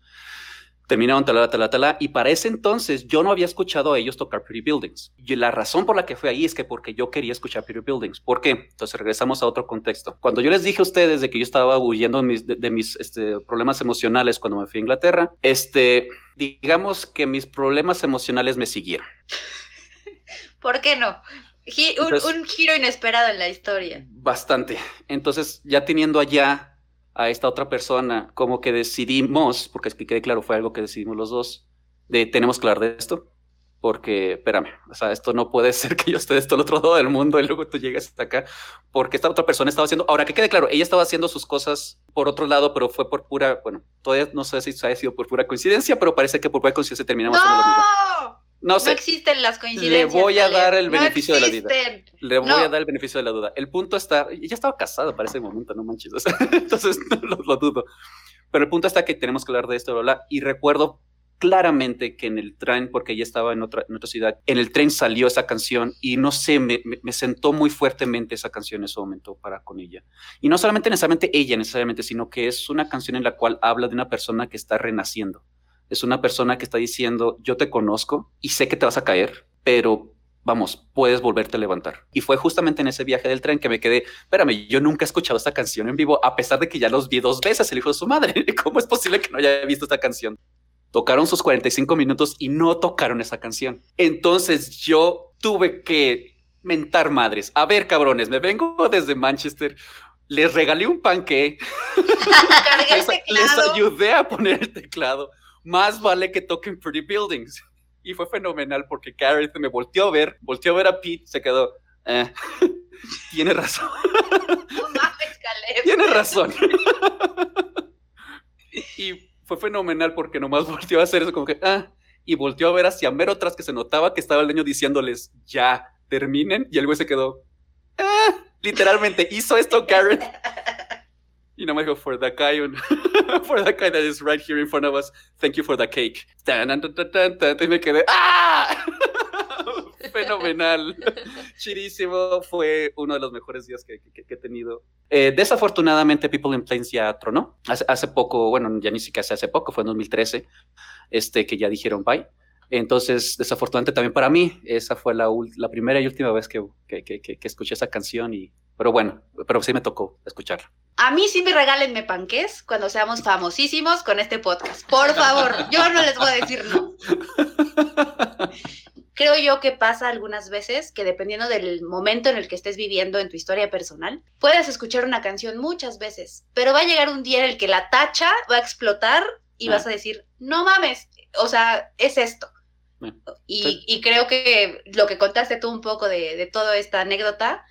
Terminaron talala, talala, talala, y para ese entonces yo no había escuchado a ellos tocar Pretty Buildings. Y la razón por la que fue ahí es que porque yo quería escuchar Pretty Buildings. ¿Por qué? Entonces regresamos a otro contexto. Cuando yo les dije a ustedes de que yo estaba huyendo de mis, de, de mis este, problemas emocionales cuando me fui a Inglaterra, este, digamos que mis problemas emocionales me siguieron. ¿Por qué no? Gi- un, Entonces- un giro inesperado en la historia. Bastante. Entonces, ya teniendo allá a esta otra persona, como que decidimos, porque es que quede claro, fue algo que decidimos los dos, de tenemos que hablar de esto, porque, espérame, o sea, esto no puede ser que yo esté de esto al otro lado del mundo y luego tú llegas hasta acá, porque esta otra persona estaba haciendo, ahora que quede claro, ella estaba haciendo sus cosas por otro lado, pero fue por pura, bueno, todavía no sé si ha sido por pura coincidencia, pero parece que por pura coincidencia terminamos mismo. ¡No! Sé, existen las coincidencias. Le voy a dar el No beneficio de la existen. Le voy No. a dar el beneficio de la duda. El punto está, ya estaba casada para ese momento, no manches. o sea, entonces no lo, lo dudo. Pero el punto está que tenemos que hablar de esto, bla, bla, Y recuerdo claramente que en el tren, porque ella estaba en otra, en otra ciudad, en el tren salió esa canción y no sé, me, me- me sentó muy fuertemente esa canción en ese momento para con ella. Y no solamente necesariamente ella, necesariamente, sino que es una canción en la cual habla de una persona que está renaciendo. Es una persona que está diciendo, yo te conozco y sé que te vas a caer, pero vamos, puedes volverte a levantar. Y fue justamente en ese viaje del tren que me quedé, espérame, yo nunca he escuchado esta canción en vivo, a pesar de que ya los vi dos veces, el hijo de su madre. ¿Cómo es posible que no haya visto esta canción? Tocaron sus 45 minutos y no tocaron esa canción. Entonces yo tuve que mentar madres. A ver, cabrones, me vengo desde Manchester. Les regalé un panque, les, les ayudé a poner el teclado. Más vale que toquen Pretty Buildings. Y fue fenomenal porque Gareth me volteó a ver, volteó a ver a Pete, se quedó. "Eh, tiene razón, No mames, Caleb. tiene razón. y fue fenomenal porque nomás volteó a hacer eso como que, ah, y volteó a ver hacia mero atrás que se notaba que estaba el niño diciéndoles, ya, terminen, y el güey se quedó, ah, literalmente hizo esto Gareth. Y no me dijo, for the guy, for the guy that is right here in front of us, thank you for the cake. Tan, tan, tan, tan, tan, y me quedé, ¡ah! Fenomenal. Chidísimo. Fue uno de los mejores días que, que- que he tenido. Eh, desafortunadamente, People in Planes ya tronó. Hace, hace poco, bueno, ya ni siquiera hace, hace poco, fue en 2013, este, que ya dijeron bye. Entonces, desafortunadamente también para mí, esa fue la, primera y última vez que, que, que- que- que escuché esa canción. Y, pero bueno, pero sí me tocó escucharla. A mí sí me regálenme panques cuando seamos famosísimos con este podcast. Por favor, yo no les voy a decir no. Creo yo que pasa algunas veces que dependiendo del momento en el que estés viviendo en tu historia personal, puedes escuchar una canción muchas veces, pero va a llegar un día en el que la tacha va a explotar y Ah. vas a decir, no mames, o sea, es esto. Ah. Y, Sí. y creo que lo que contaste tú un poco de, de toda esta anécdota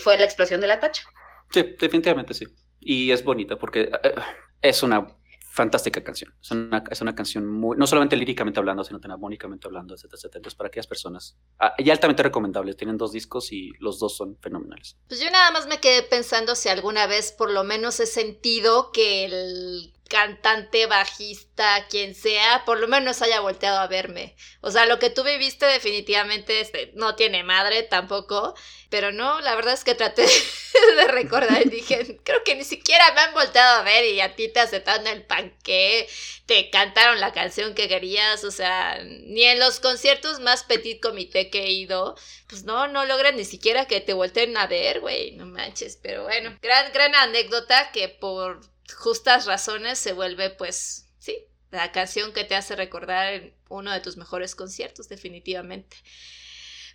fue la explosión de la tacha. Sí, definitivamente sí. Y es bonita porque eh, es una fantástica canción. Es una, es una canción muy, no solamente líricamente hablando, sino también armónicamente hablando, etcétera, etcétera. Entonces, para aquellas personas, ah, y altamente recomendable. Tienen dos discos y los dos son fenomenales. Pues yo nada más me quedé pensando si alguna vez por lo menos he sentido que el cantante, bajista, quien sea, por lo menos haya volteado a verme. O sea, lo que tú viviste definitivamente este, no tiene madre tampoco, pero no, la verdad es que traté de recordar y dije, creo que ni siquiera me han volteado a ver y a ti te aceptaron el panqué, te cantaron la canción que querías, o sea, ni en los conciertos más petit comité que he ido, pues no, no logran ni siquiera que te volteen a ver, güey, no manches, pero bueno, gran, gran anécdota que por justas razones se vuelve, pues, sí, la canción que te hace recordar uno de tus mejores conciertos, definitivamente.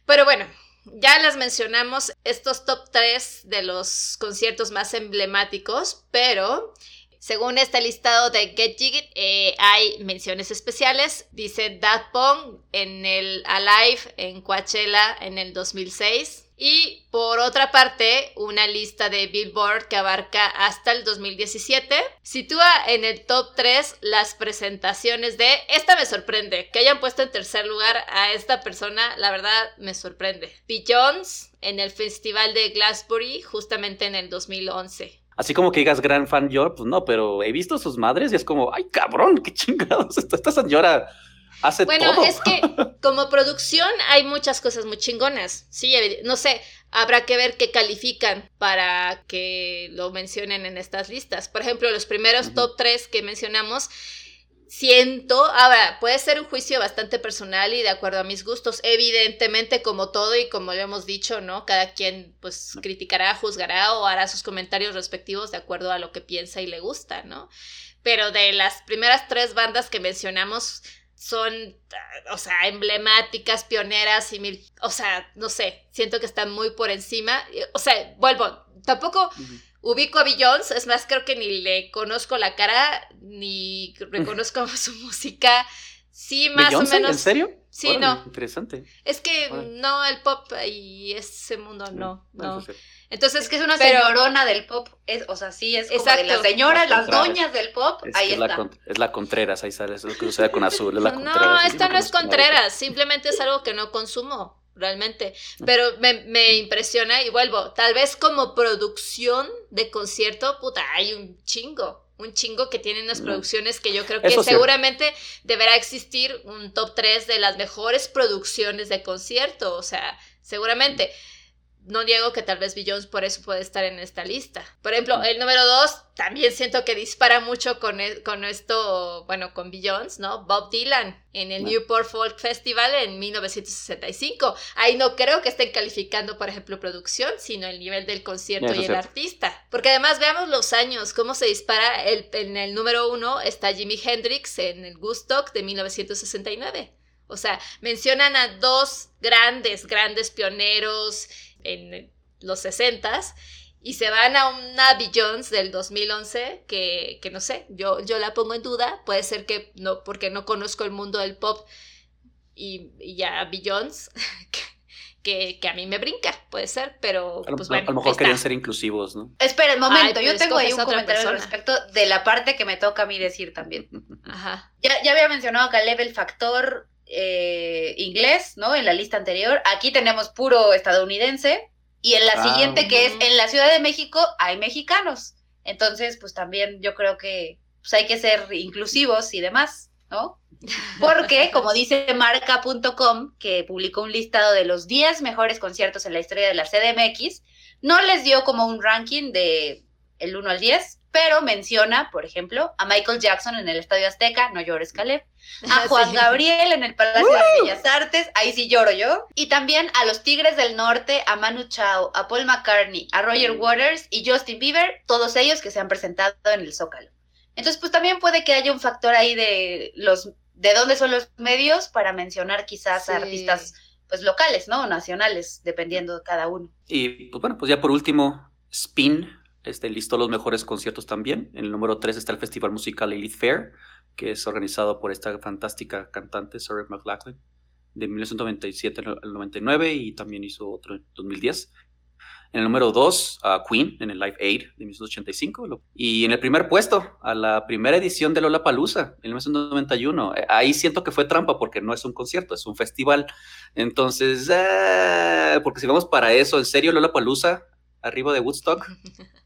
Pero bueno, ya las mencionamos estos top 3 de los conciertos más emblemáticos, pero según este listado de Get Jiggy, eh, hay menciones especiales. Dice That Pong en el Alive en Coachella en el 2006. Y por otra parte, una lista de Billboard que abarca hasta el 2017 sitúa en el top 3 las presentaciones de. Esta me sorprende. Que hayan puesto en tercer lugar a esta persona, la verdad me sorprende. Beyoncé en el Festival de Glastonbury, justamente en el 2011. Así como que digas gran fan yo, pues no, pero he visto sus madres y es como, ay cabrón, qué chingados, esta, esta señora hace Bueno, todo. es que como producción hay muchas cosas muy chingonas. Sí, no sé, habrá que ver qué califican para que lo mencionen en estas listas. Por ejemplo, los primeros top 3 que mencionamos, siento, ahora, puede ser un juicio bastante personal y de acuerdo a mis gustos. Evidentemente, como todo y como lo hemos dicho, ¿no? Cada quien pues criticará, juzgará o hará sus comentarios respectivos de acuerdo a lo que piensa y le gusta, ¿no? Pero de las primeras tres bandas que mencionamos, son, o sea, emblemáticas, pioneras y mil, o sea, no sé, siento que están muy por encima. O sea, vuelvo, tampoco ubico a Beyoncé, es más, creo que ni le conozco la cara, ni reconozco su música. Sí, más ¿Beyoncé? o menos. ¿En serio? Sí, Órale, no. Interesante. Es que Órale. no, el pop y ese mundo no, no. eso sí. Entonces, Es que es una pero- señorona del pop, es, o sea, sí, es como de Exacto. las señoras, las doñas del pop, Es, ahí es, está. la, con- es la Contreras, ahí sale, es lo que sucede con Azul, es la No, Contreras. esta no es. Contreras, simplemente es algo que no consumo, realmente. Pero me, me impresiona y vuelvo, tal vez como producción de concierto, puta, hay un chingo, un chingo que tienen unas Mm. producciones que yo creo que Eso sí. seguramente deberá existir un top 3 de las mejores producciones de concierto, o sea, seguramente. No niego que tal vez Beyoncé por eso puede estar en esta lista. Por ejemplo, el número 2 también siento que dispara mucho con, e- con esto, bueno, con Beyoncé, ¿no? Bob Dylan en el. Newport Folk Festival en 1965. Ahí no creo que estén calificando, por ejemplo, producción, sino el nivel del concierto y el artista. Porque además veamos los años, cómo se dispara. El, en el número 1 está Jimi Hendrix en el Woodstock de 1969. O sea, mencionan a dos grandes, grandes pioneros en los 60s y se van a una Beyoncé del 2011 que, que no sé, yo, yo la pongo en duda. Puede ser que no, porque no conozco el mundo del pop y, y ya Beyoncé, que, que, que a mí me brinca, puede ser, pero A lo, pues a bueno. lo mejor ahí querían ser inclusivos, ¿no? Espera, un momento, Ay, yo tengo ahí un a comentario al respecto de la parte que me toca a mí decir también. Ajá. Ya, ya había mencionado Caleb el factor eh, inglés, ¿no? En la lista anterior. Aquí tenemos puro estadounidense. Y en la Ah. siguiente, que es en la Ciudad de México, hay mexicanos. Entonces, pues también yo creo que pues, hay que ser inclusivos y demás, ¿no? Porque, como dice marca.com, que publicó un listado de los 10 mejores conciertos en la historia de la CDMX, no les dio como un ranking de el 1 al 10, pero menciona, por ejemplo, a Michael Jackson en el Estadio Azteca, no llores Caleb, a Juan Sí. Gabriel en el Palacio de Bellas Artes, ahí sí lloro yo, y también a los Tigres del Norte, a Manu Chao, a Paul McCartney, a Roger Waters y Justin Bieber, todos ellos que se han presentado en el Zócalo. Entonces, pues también puede que haya un factor ahí de los de dónde son los medios para mencionar quizás a artistas pues locales, ¿no? O nacionales, dependiendo de cada uno. Y pues bueno, pues ya por último, Spin este, listó los mejores conciertos también. En el número 3 está el Festival Musical Elite Fair, que es organizado por esta fantástica cantante Sarah McLachlan de 1997 al 99 y también hizo otro en 2010. En el número 2, a Queen, en el Live Aid de 1985. Y en el primer puesto, a la primera edición de Lola Palusa, en 1991. Eh, ahí siento que fue trampa porque no es un concierto, es un festival. Entonces, eh, porque si vamos para eso, ¿en serio Lola Palusa? Arriba de Woodstock.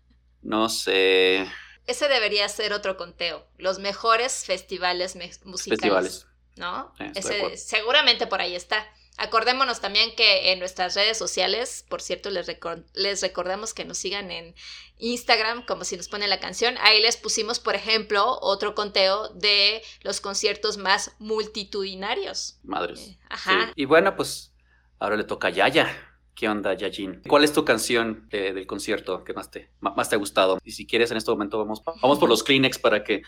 No sé. Ese debería ser otro conteo. Los mejores festivales musicales. Festivales. ¿No? Ese, seguramente por ahí está. Acordémonos también que en nuestras redes sociales, por cierto, les, les recordamos que nos sigan en Instagram, como si nos pone la canción. Ahí les pusimos, por ejemplo, otro conteo de los conciertos más multitudinarios. Madres. Eh, ajá. Y bueno, pues ahora le toca a Yaya. ¿Qué onda, Yajin? ¿Cuál es tu canción del concierto que más te, más te ha gustado? Y si quieres, en este momento vamos, vamos por los Kleenex para que...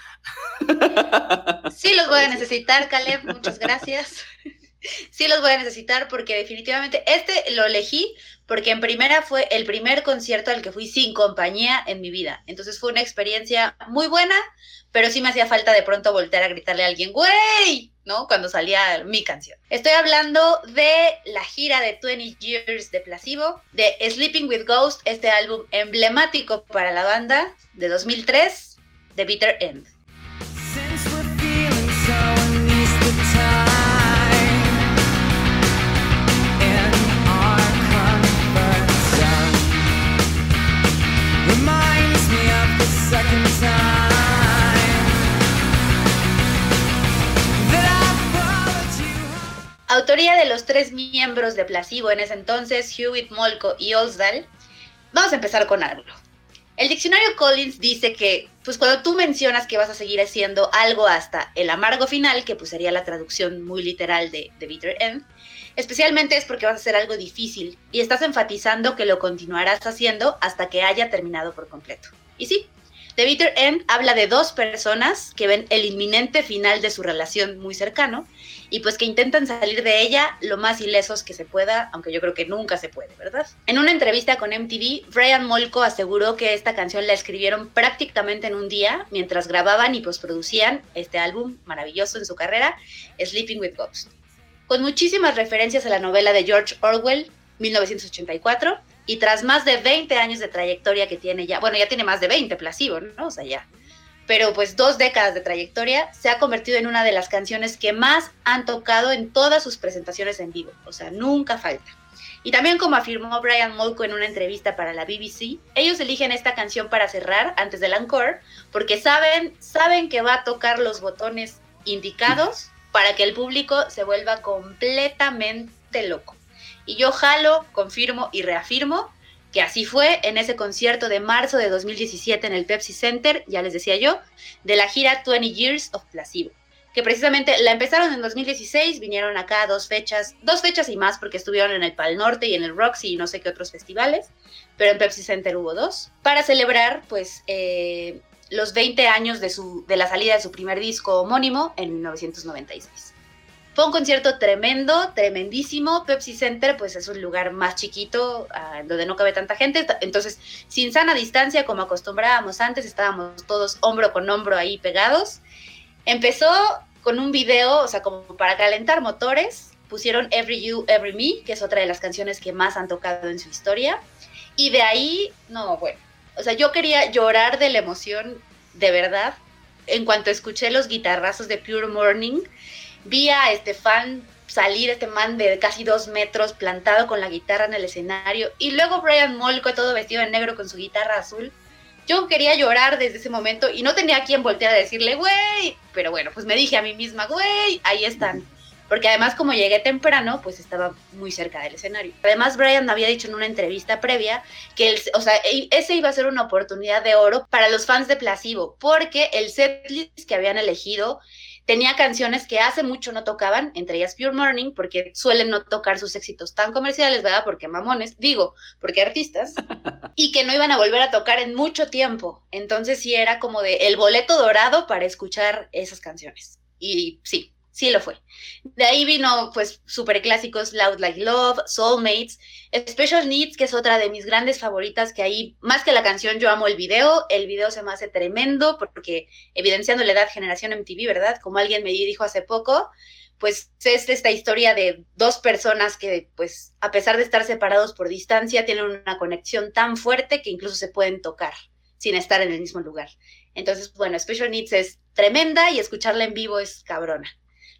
Sí, los voy a necesitar, Caleb. Muchas gracias sí los voy a necesitar porque definitivamente este lo elegí porque en primera fue el primer concierto al que fui sin compañía en mi vida. Entonces fue una experiencia muy buena, pero sí me hacía falta de pronto voltear a gritarle a alguien, güey, ¿no? Cuando salía mi canción. Estoy hablando de la gira de 20 Years de Placebo, de Sleeping with Ghost, este álbum emblemático para la banda de 2003, The Bitter End. Autoría de los tres miembros de Placebo en ese entonces, Hewitt, Molko y Olsdal. Vamos a empezar con algo. El diccionario Collins dice que, pues cuando tú mencionas que vas a seguir haciendo algo hasta el amargo final, que pues sería la traducción muy literal de The Bitter End, especialmente es porque vas a hacer algo difícil y estás enfatizando que lo continuarás haciendo hasta que haya terminado por completo. Y sí, The Bitter End habla de dos personas que ven el inminente final de su relación muy cercano y pues que intentan salir de ella lo más ilesos que se pueda, aunque yo creo que nunca se puede, ¿verdad? En una entrevista con MTV, Brian Molko aseguró que esta canción la escribieron prácticamente en un día mientras grababan y postproducían este álbum maravilloso en su carrera, Sleeping with Ghosts. Con muchísimas referencias a la novela de George Orwell, 1984, y tras más de 20 años de trayectoria que tiene ya, bueno, ya tiene más de 20, Placebo, ¿no? O sea, ya. Pero pues dos décadas de trayectoria, se ha convertido en una de las canciones que más han tocado en todas sus presentaciones en vivo. O sea, nunca falta. Y también como afirmó Brian Molko en una entrevista para la BBC, ellos eligen esta canción para cerrar antes del encore porque saben, saben que va a tocar los botones indicados para que el público se vuelva completamente loco. Y yo jalo, confirmo y reafirmo que así fue en ese concierto de marzo de 2017 en el Pepsi Center, ya les decía yo, de la gira 20 Years of Placebo, que precisamente la empezaron en 2016, vinieron acá dos fechas, dos fechas y más porque estuvieron en el Pal Norte y en el Roxy y no sé qué otros festivales, pero en Pepsi Center hubo dos, para celebrar pues eh, los 20 años de, su, de la salida de su primer disco homónimo en 1996. Fue un concierto tremendo, tremendísimo. Pepsi Center, pues es un lugar más chiquito, ah, donde no cabe tanta gente. Entonces, sin sana distancia, como acostumbrábamos antes, estábamos todos hombro con hombro ahí pegados. Empezó con un video, o sea, como para calentar motores. Pusieron Every You, Every Me, que es otra de las canciones que más han tocado en su historia. Y de ahí, no, bueno. O sea, yo quería llorar de la emoción, de verdad, en cuanto escuché los guitarrazos de Pure Morning vi a este fan salir, este man de casi dos metros plantado con la guitarra en el escenario, y luego Brian Molko todo vestido de negro con su guitarra azul. Yo quería llorar desde ese momento y no tenía a quien voltear a decirle, güey, pero bueno, pues me dije a mí misma, güey, ahí están. Porque además como llegué temprano, pues estaba muy cerca del escenario. Además, Brian había dicho en una entrevista previa que el, o sea, e, ese iba a ser una oportunidad de oro para los fans de Placebo, porque el setlist que habían elegido tenía canciones que hace mucho no tocaban, entre ellas Pure Morning, porque suelen no tocar sus éxitos tan comerciales, ¿verdad? Porque mamones, digo, porque artistas, y que no iban a volver a tocar en mucho tiempo. Entonces sí era como de el boleto dorado para escuchar esas canciones. Y sí, sí lo fue. De ahí vino, pues, super clásicos, Loud Like Love, Soulmates, Special Needs, que es otra de mis grandes favoritas, que ahí, más que la canción, yo amo el video, el video se me hace tremendo, porque evidenciando la edad generación MTV, ¿verdad? Como alguien me dijo hace poco, pues es esta historia de dos personas que, pues, a pesar de estar separados por distancia, tienen una conexión tan fuerte que incluso se pueden tocar sin estar en el mismo lugar. Entonces, bueno, Special Needs es tremenda y escucharla en vivo es cabrona.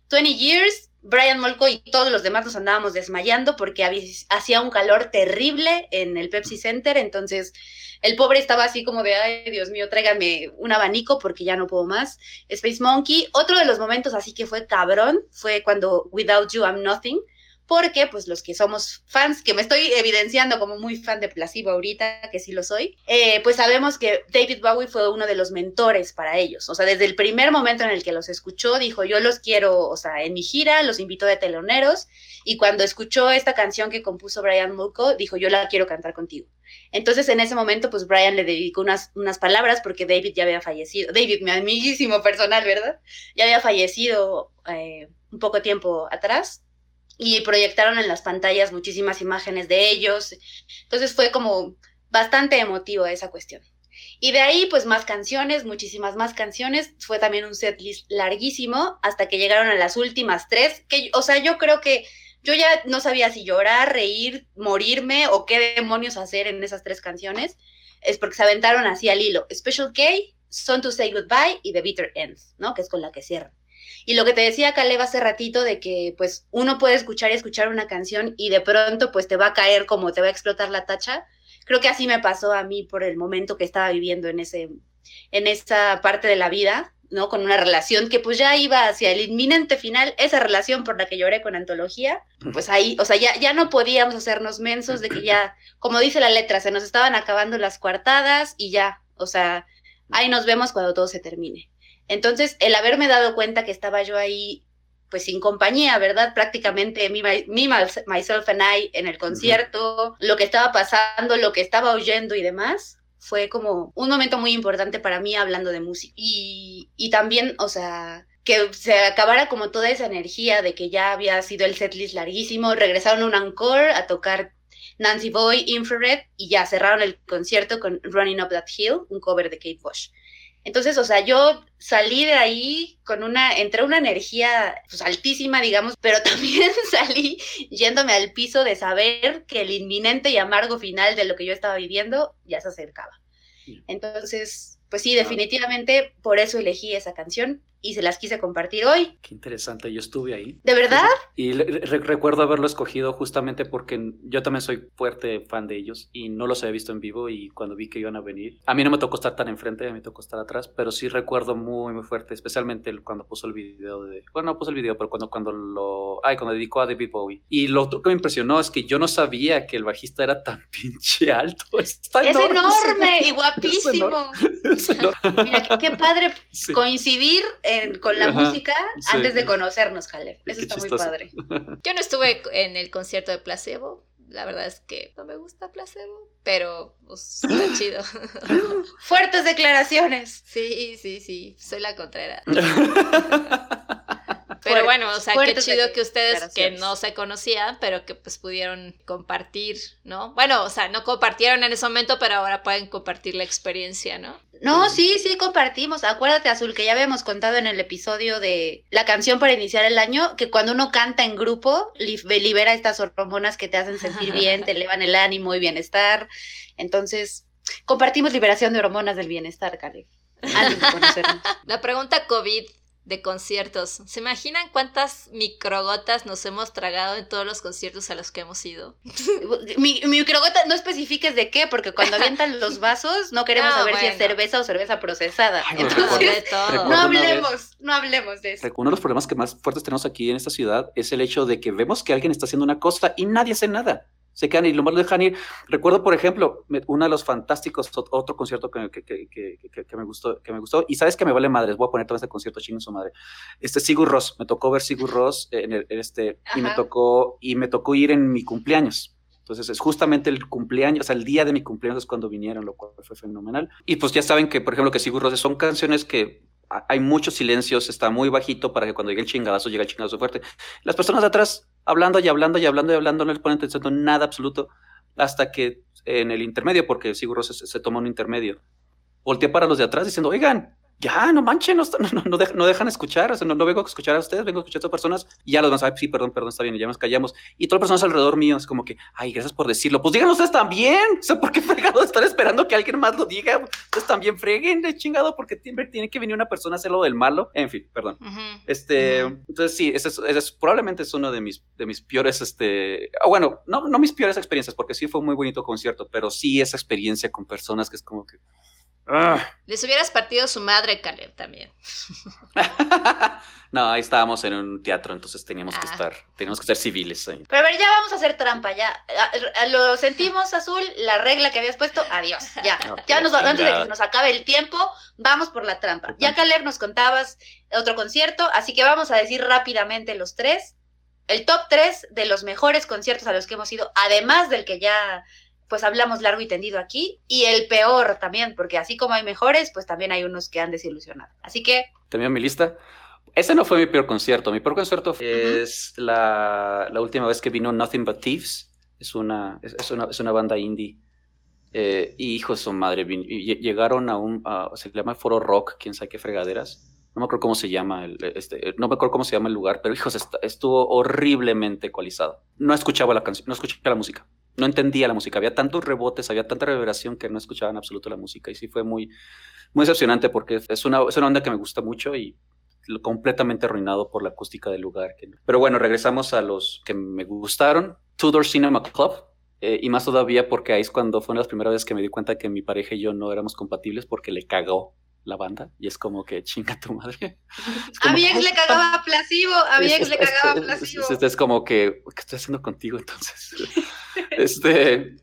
20 Years, Brian Molko y todos los demás nos andábamos desmayando porque hacía un calor terrible en el Pepsi Center, entonces el pobre estaba así como de, ay, Dios mío, tráigame un abanico porque ya no puedo más. Space Monkey, otro de los momentos así que fue cabrón, fue cuando Without You I'm Nothing, porque pues los que somos fans, que me estoy evidenciando como muy fan de Placebo ahorita, que sí lo soy, eh, pues sabemos que David Bowie fue uno de los mentores para ellos. O sea, desde el primer momento en el que los escuchó, dijo, yo los quiero, o sea, en mi gira, los invitó de teloneros, y cuando escuchó esta canción que compuso Brian Mulco, dijo, yo la quiero cantar contigo. Entonces en ese momento, pues Brian le dedicó unas, unas palabras porque David ya había fallecido. David, mi amiguísimo personal, ¿verdad? Ya había fallecido eh, un poco tiempo atrás y proyectaron en las pantallas muchísimas imágenes de ellos. Entonces fue como bastante emotivo esa cuestión. Y de ahí, pues más canciones, muchísimas más canciones. Fue también un setlist larguísimo hasta que llegaron a las últimas tres, que, o sea, yo creo que yo ya no sabía si llorar, reír, morirme o qué demonios hacer en esas tres canciones. Es porque se aventaron así al hilo. Special K, Son to Say Goodbye y The Bitter Ends, ¿no? Que es con la que cierran. Y lo que te decía Caleb hace ratito de que pues uno puede escuchar y escuchar una canción y de pronto pues te va a caer como te va a explotar la tacha. Creo que así me pasó a mí por el momento que estaba viviendo en ese en esa parte de la vida, ¿no? Con una relación que pues ya iba hacia el inminente final, esa relación por la que lloré con antología, pues ahí, o sea, ya, ya no podíamos hacernos mensos de que ya, como dice la letra, se nos estaban acabando las coartadas y ya, o sea, ahí nos vemos cuando todo se termine. Entonces, el haberme dado cuenta que estaba yo ahí, pues sin compañía, ¿verdad? Prácticamente me, myself and I en el concierto, lo que estaba pasando, lo que estaba oyendo y demás, fue como un momento muy importante para mí hablando de música. Y, y también, o sea, que se acabara como toda esa energía de que ya había sido el setlist larguísimo, regresaron a un encore a tocar Nancy Boy, Infrared, y ya cerraron el concierto con Running Up That Hill, un cover de Kate Bush. Entonces, o sea, yo salí de ahí con una, entre una energía pues, altísima, digamos, pero también salí yéndome al piso de saber que el inminente y amargo final de lo que yo estaba viviendo ya se acercaba. Entonces, pues sí, definitivamente por eso elegí esa canción y se las quise compartir hoy. Qué interesante, yo estuve ahí. ¿De verdad? Y recuerdo haberlo escogido justamente porque yo también soy fuerte fan de ellos y no los había visto en vivo y cuando vi que iban a venir, a mí no me tocó estar tan enfrente, a mí me tocó estar atrás, pero sí recuerdo muy, muy fuerte, especialmente cuando puso el video de, bueno, no puso el video, pero cuando, cuando lo, ay, cuando dedicó a David Bowie. Y lo otro que me impresionó es que yo no sabía que el bajista era tan pinche alto. Está es enorme, y guapísimo. Mira, qué, padre coincidir con la música antes de conocernos, Caleb. Eso está muy padre. Yo no estuve en el concierto de Placebo. La verdad es que no me gusta Placebo, pero pues, está chido. Fuertes declaraciones. Sí, sí, sí. Soy la contraria. Pero bueno, o sea, qué chido que ustedes que no se conocían, pero que pues pudieron compartir, ¿no? Bueno, o sea, no compartieron en ese momento, pero ahora pueden compartir la experiencia, ¿no? No, sí, sí, compartimos. Acuérdate, Azul, que ya habíamos contado en el episodio de la canción para iniciar el año, que cuando uno canta en grupo, libera estas hormonas que te hacen sentir bien, te elevan el ánimo y bienestar. Entonces, compartimos liberación de hormonas del bienestar. Antes de conocernos. La pregunta COVID de conciertos. ¿Se imaginan cuántas microgotas nos hemos tragado en todos los conciertos a los que hemos ido? mi, microgota no especifiques de qué, porque cuando avientan los vasos no queremos saber si es cerveza o cerveza procesada. Entonces, no hablemos, no hablemos de eso. Uno de los problemas que más fuertes tenemos aquí en esta ciudad es el hecho de que vemos que alguien está haciendo una cosa y nadie hace nada se quedan y lo más lo dejan ir. Recuerdo, por ejemplo, uno de los fantásticos, otro concierto que, que, que, que, me gustó, que me gustó, y sabes que me vale madres, voy a poner todo este concierto chino su madre. Este Sigur Ross, me tocó ver Sigur Ross en, el, este, y me tocó, y me tocó ir en mi cumpleaños. Entonces es justamente el cumpleaños, o sea, el día de mi cumpleaños es cuando vinieron, lo cual fue fenomenal. Y pues ya saben que, por ejemplo, que Sigur Ross son canciones que hay muchos silencios, está muy bajito para que cuando llegue el chingadazo, llegue el chingadazo fuerte. Las personas de atrás hablando y hablando y hablando y hablando, no les ponen atención nada absoluto, hasta que en el intermedio, porque Sigur se, se toma un intermedio, voltea para los de atrás diciendo, oigan, ya, no manchen, no, está- no, no, dej- no dejan escuchar, o sea, no, no vengo a escuchar a ustedes, vengo a escuchar a otras personas, y ya los demás, sí, perdón, perdón, está bien, y ya nos callamos. Y todas las personas alrededor mío es como que, ay, gracias por decirlo, pues digan ustedes también, o sea, ¿por qué fregado estar esperando que alguien más lo diga? Ustedes también freguen, de chingado, porque siempre tiene que venir una persona a hacer lo del malo, en fin, perdón. Este, entonces sí, ese es, ese es- probablemente es uno de mis, de mis peores, este, ah, bueno, no, no mis peores experiencias, porque sí fue un muy bonito concierto, pero sí esa experiencia con personas que es como que... ah. Les hubieras partido su madre, Caleb, también. no, ahí estábamos en un teatro, entonces teníamos que Ah. estar, teníamos que ser civiles ahí. Pero a ver, ya vamos a hacer trampa, ya. Lo sentimos, Azul, la regla que habías puesto, adiós, ya. Ya nos, antes de que se nos acabe el tiempo, vamos por la trampa. Ya, Caleb, nos contabas otro concierto, así que vamos a decir rápidamente los tres. El top tres de los mejores conciertos a los que hemos ido, además del que ya pues hablamos largo y tendido aquí, y el peor también, porque así como hay mejores, pues también hay unos que han desilusionado. Así que, Termino mi lista. Ese no fue mi peor concierto. Mi peor concierto es la, la última vez que vino Nothing But Thieves. Es una, es, es una, es una banda indie. Eh, y hijo de su madre, vin- y lle- llegaron a un, a- se llama Foro Rock, quién sabe qué fregaderas. No me acuerdo cómo se llama, el, este, no me acuerdo cómo se llama el lugar, pero hijos, est- estuvo horriblemente ecualizado. No escuchaba la canción, no escuchaba la música. No entendía la música. Había tantos rebotes, había tanta reverberación que no escuchaba en absoluto la música. Y sí fue muy, muy decepcionante porque es una, es una onda que me gusta mucho y completamente arruinado por la acústica del lugar. Pero bueno, regresamos a los que me gustaron. Tudor Cinema Club. eh, y más todavía porque ahí es cuando fue una de las primeras veces que me di cuenta que mi pareja y yo no éramos compatibles porque le cagó la banda. Y es como que chinga tu madre. A como, mi ex le cagaba placebo, a mi es- ex le cagaba es- placebo. es- es- es como que, ¿qué estoy haciendo contigo entonces? este,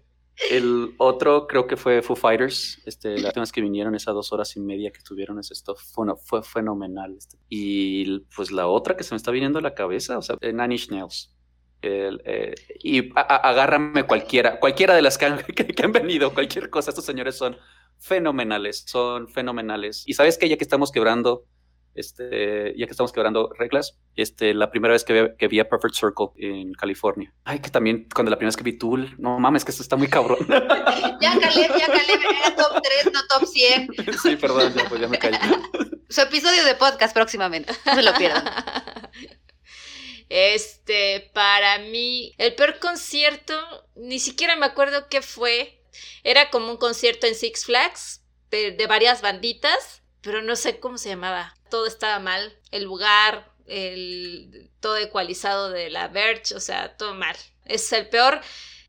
el otro creo que fue Foo Fighters. Este, las últimas que vinieron, esas dos horas y media que tuvieron ese stuff, fue, no- fue fenomenal. este. Y pues la otra que se me está viniendo a la cabeza, o sea, eh, Nine Inch Nails. Eh, y agárrame cualquiera, cualquiera de las que han venido, cualquier cosa, estos señores son fenomenales, son fenomenales. Y sabes que ya que estamos quebrando, este, ya que estamos quebrando reglas, este, la primera vez que vi, que vi a Perfect Circle en California. Ay, que también cuando la primera vez que vi Tool, no mames, que esto está muy cabrón. Ya Caleb, ya Caleb, era top 3, no top 100. sí, perdón, ya, pues ya me caí. Su episodio de podcast próximamente, no se lo pierdan. Este, para mí, el peor concierto, ni siquiera me acuerdo qué fue. Era como un concierto en Six Flags de, de varias banditas, pero no sé cómo se llamaba. Todo estaba mal. El lugar, el todo ecualizado de la Verge, o sea, todo mal. Es el peor.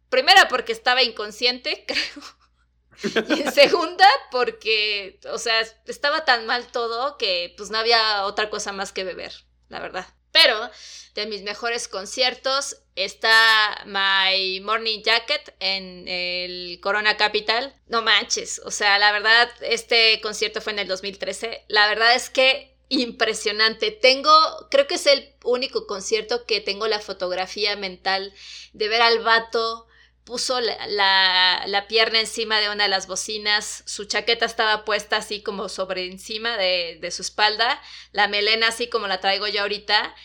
Primera, porque estaba inconsciente, creo. Y en segunda, porque, o sea, estaba tan mal todo que pues no había otra cosa más que beber, la verdad. Pero de mis mejores conciertos está My Morning Jacket en el Corona Capital. No manches, o sea, la verdad, este concierto fue en el 2013. La verdad es que impresionante. Tengo, creo que es el único concierto que tengo la fotografía mental de ver al vato puso la, la, pierna encima de una de las bocinas, su chaqueta estaba puesta así como sobre encima de, de, su espalda, la melena así como la traigo yo ahorita,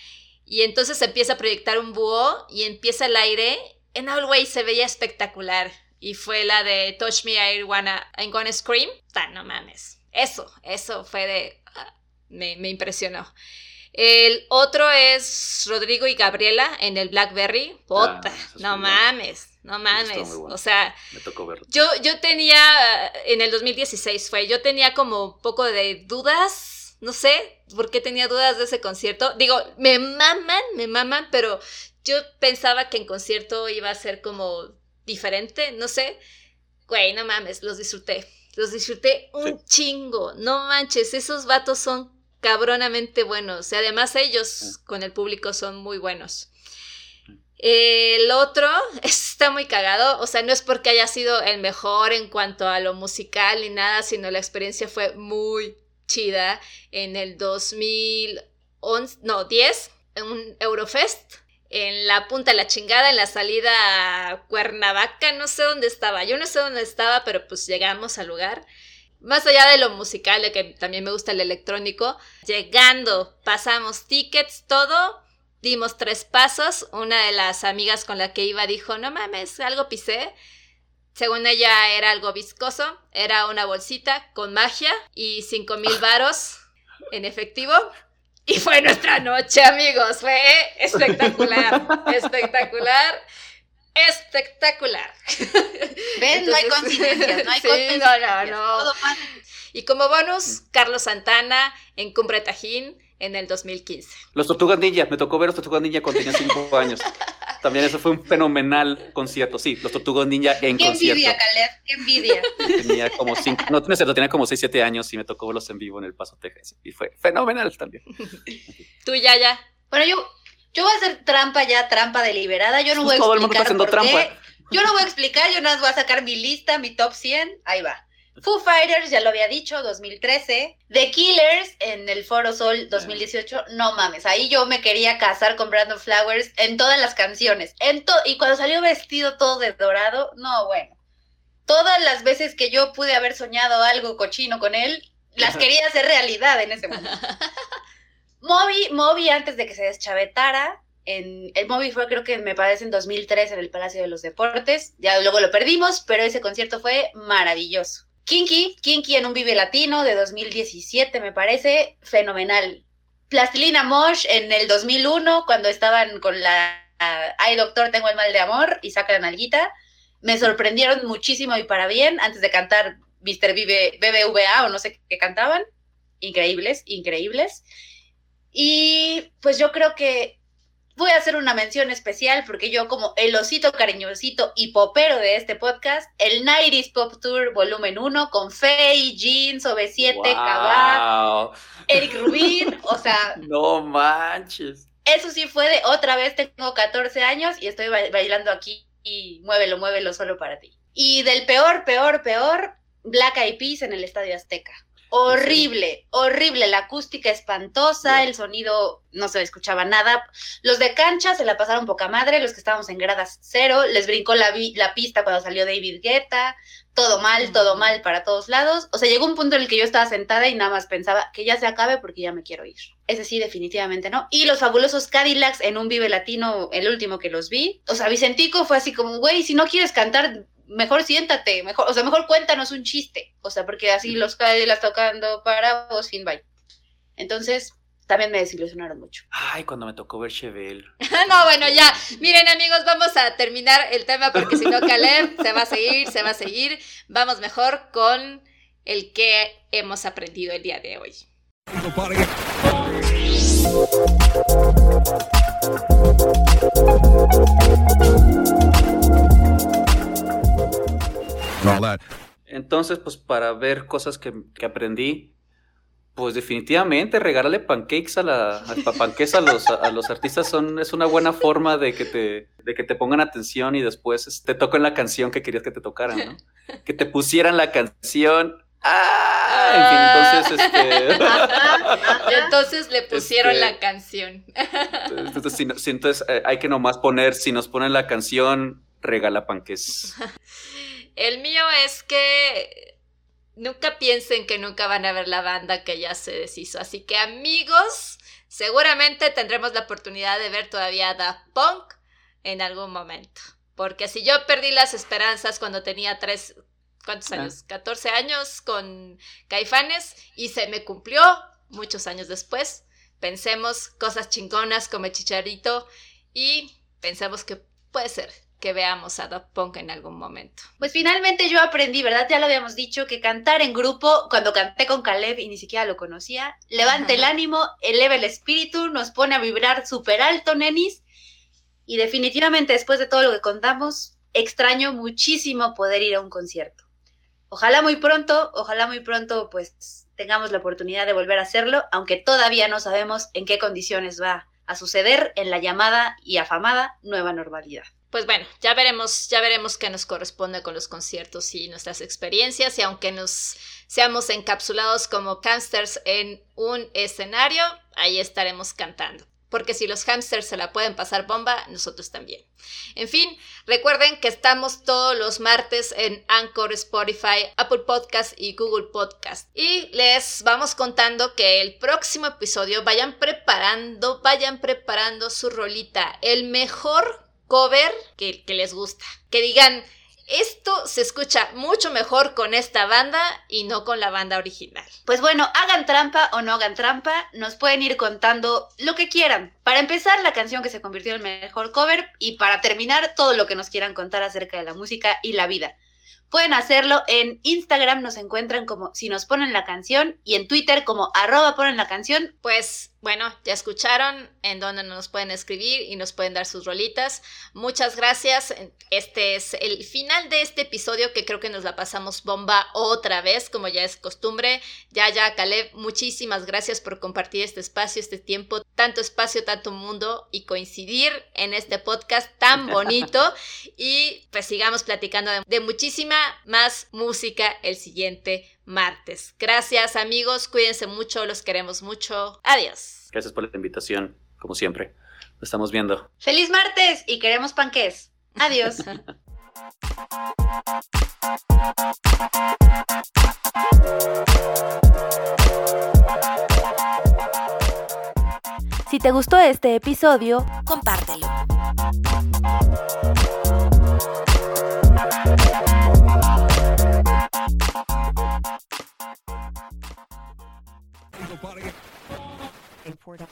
y entonces empieza a proyectar un búho y empieza el aire, en Always se veía espectacular, y fue la de Touch Me, I Wanna, I'm Gonna Scream, ah, no mames, eso, eso fue de, uh, me, me impresionó. El otro es Rodrigo y Gabriela en el Blackberry. Puta, ah, no mames, bueno. no mames. Bueno. O sea, me tocó verlo. Yo, yo tenía, en el 2016 fue, yo tenía como un poco de dudas, no sé por qué tenía dudas de ese concierto. Digo, me maman, me maman, pero yo pensaba que en concierto iba a ser como diferente, no sé. Güey, no mames, los disfruté. Los disfruté un sí. chingo. No manches, esos vatos son cabronamente buenos. Y además ellos con el público son muy buenos. El otro está muy cagado, o sea, no es porque haya sido el mejor en cuanto a lo musical ni nada, sino la experiencia fue muy chida en el 2011, no, 10, en un Eurofest, en la punta de la chingada, en la salida a Cuernavaca, no sé dónde estaba, yo no sé dónde estaba, pero pues llegamos al lugar más allá de lo musical, de que también me gusta el electrónico, llegando, pasamos tickets, todo, dimos tres pasos. Una de las amigas con la que iba dijo, no mames, algo pisé. Según ella era algo viscoso, era una bolsita con magia y cinco mil varos en efectivo. Y fue nuestra noche, amigos. Fue espectacular, espectacular, espectacular. ¿Ven? no hay Entonces- coincidencias, no hay Sí, coincidencias. no, no, no. Todo pasa. Y como bonus, Carlos Santana en Cumbre Tajín en el 2015. Los Tortugas Ninja, me tocó ver los Tortugas Ninja cuando tenía cinco años. También eso fue un fenomenal concierto. Sí, los Tortugas Ninja en Qué concierto. envidia, Caleb, qué envidia. Tenía como cinco, no, no cierto, tenía como seis, siete años y me tocó verlos en vivo en El Paso, Texas. Y fue fenomenal también. Tú, Yaya. Bueno, yo, yo voy a hacer trampa ya, trampa deliberada. Yo no voy a Todo el mundo explicar está haciendo trampa. Yo no voy a explicar, yo nada más voy a sacar mi lista, mi top 100. Ahí va. Foo Fighters, ya lo había dicho, 2013. The Killers en el Foro Sol 2018. No mames, ahí yo me quería casar con Brandon Flowers en todas las canciones. En to- y cuando salió vestido todo de dorado, no, bueno. Todas las veces que yo pude haber soñado algo cochino con él, las quería hacer realidad en ese momento. Moby, Moby antes de que se deschavetara, el Moby fue creo que me parece en 2003 en el Palacio de los Deportes, ya luego lo perdimos, pero ese concierto fue maravilloso. Kinky, Kinky en un Vive Latino de 2017 me parece fenomenal. Plastilina Mosh en el 2001 cuando estaban con la Ay doctor, tengo el mal de amor y saca la. Me sorprendieron muchísimo y para bien antes de cantar Mr. Vive, BBVA o no sé qué cantaban. Increíbles, increíbles. Y pues yo creo que voy a hacer una mención especial porque yo como el osito cariñosito y popero de este podcast, el 90s Pop Tour volumen 1 con Faye, Jeans, OV7, Kabak, Wow. Eric Rubin, o sea, No manches. eso sí fue de otra vez, tengo 14 años y estoy ba- bailando aquí y muévelo, muévelo solo para ti. Y del peor, peor, peor, Black Eyed Peas en el Estadio Azteca. Horrible, horrible, la acústica espantosa, el sonido no se escuchaba nada. Los de cancha se la pasaron poca madre, los que estábamos en gradas cero, les brincó la, pista cuando salió David Guetta, todo mal, todo mal para todos lados. O sea, llegó un punto en el que yo estaba sentada y nada más pensaba que ya se acabe porque ya me quiero ir. Ese sí, definitivamente no. Y los fabulosos Cadillacs en un Vive Latino, el último que los vi. O sea, Vicentico fue así como, güey, si no quieres cantar, mejor siéntate, mejor, o sea, mejor cuéntanos un chiste. O sea, porque así los Cadillacs tocando para vos, fin, bye. Entonces, también me desilusionaron mucho. Ay, cuando me tocó ver Chevelle. no, bueno, ya. Miren, amigos, vamos a terminar el tema porque si no, Caleb se va a seguir, se va a seguir. Vamos mejor con el que hemos aprendido el día de hoy. Entonces, pues para ver cosas que, que aprendí, pues definitivamente regalarle pancakes a la a, pa- pancakes a los, a, los artistas son, es una buena forma de que te, de que te pongan atención y después este, te toquen la canción que querías que te tocaran, ¿no? Que te pusieran la canción. ¡Ah! En fin, entonces, este. Entonces le pusieron Este- la canción. Entonces, si entonces, eh, hay que nomás poner, si nos ponen la canción, regala panques. El mío es que nunca piensen que nunca van a ver la banda que ya se deshizo. Así que amigos, seguramente tendremos la oportunidad de ver todavía Daft Punk en algún momento. Porque si yo perdí las esperanzas cuando tenía tres, ¿cuántos Ah. años? 14 años con Caifanes y se me cumplió muchos años después. Pensemos cosas chingonas como el Chicharito y pensemos que puede ser que veamos a Daft Punk en algún momento. Pues finalmente yo aprendí, ¿verdad? Ya lo habíamos dicho, que cantar en grupo, cuando canté con Caleb y ni siquiera lo conocía, levanta el ánimo, eleva el espíritu, nos pone a vibrar súper alto, nenis. Y definitivamente después de todo lo que contamos, extraño muchísimo poder ir a un concierto. Ojalá muy pronto, ojalá muy pronto pues tengamos la oportunidad de volver a hacerlo, aunque todavía no sabemos en qué condiciones va a suceder en la llamada y afamada nueva normalidad. Pues bueno, ya veremos, ya veremos qué nos corresponde con los conciertos y nuestras experiencias y aunque nos seamos encapsulados como hamsters en un escenario, ahí estaremos cantando. Porque si los hamsters se la pueden pasar bomba, nosotros también. En fin, Recuerden que estamos todos los martes en Anchor, Spotify, Apple Podcast y Google Podcast. Y les vamos contando que el próximo episodio vayan preparando, vayan preparando su rolita, el mejor cover que, que les gusta. Que digan, esto se escucha mucho mejor con esta banda y no con la banda original. Pues bueno, hagan trampa o no hagan trampa, nos pueden ir contando lo que quieran. Para empezar, la canción que se convirtió en el mejor cover y para terminar, todo lo que nos quieran contar acerca de la música y la vida. Pueden hacerlo en Instagram, nos encuentran como si nos ponen la canción y en Twitter como arroba ponen la canción. Pues bueno, ya escucharon en donde nos pueden escribir y nos pueden dar sus rolitas. Muchas gracias. Este es el final de este episodio que creo que nos la pasamos bomba otra vez, como ya es costumbre. Ya, ya, Caleb, muchísimas gracias por compartir este espacio, este tiempo, tanto espacio, tanto mundo y coincidir en este podcast tan bonito. y pues sigamos platicando de, de muchísima más música el siguiente martes. Gracias amigos, cuídense mucho, los queremos mucho. Adiós. Gracias por la invitación, como siempre. Nos estamos viendo. Feliz martes y queremos panques. Adiós. Si te gustó este episodio, compártelo. and poured out.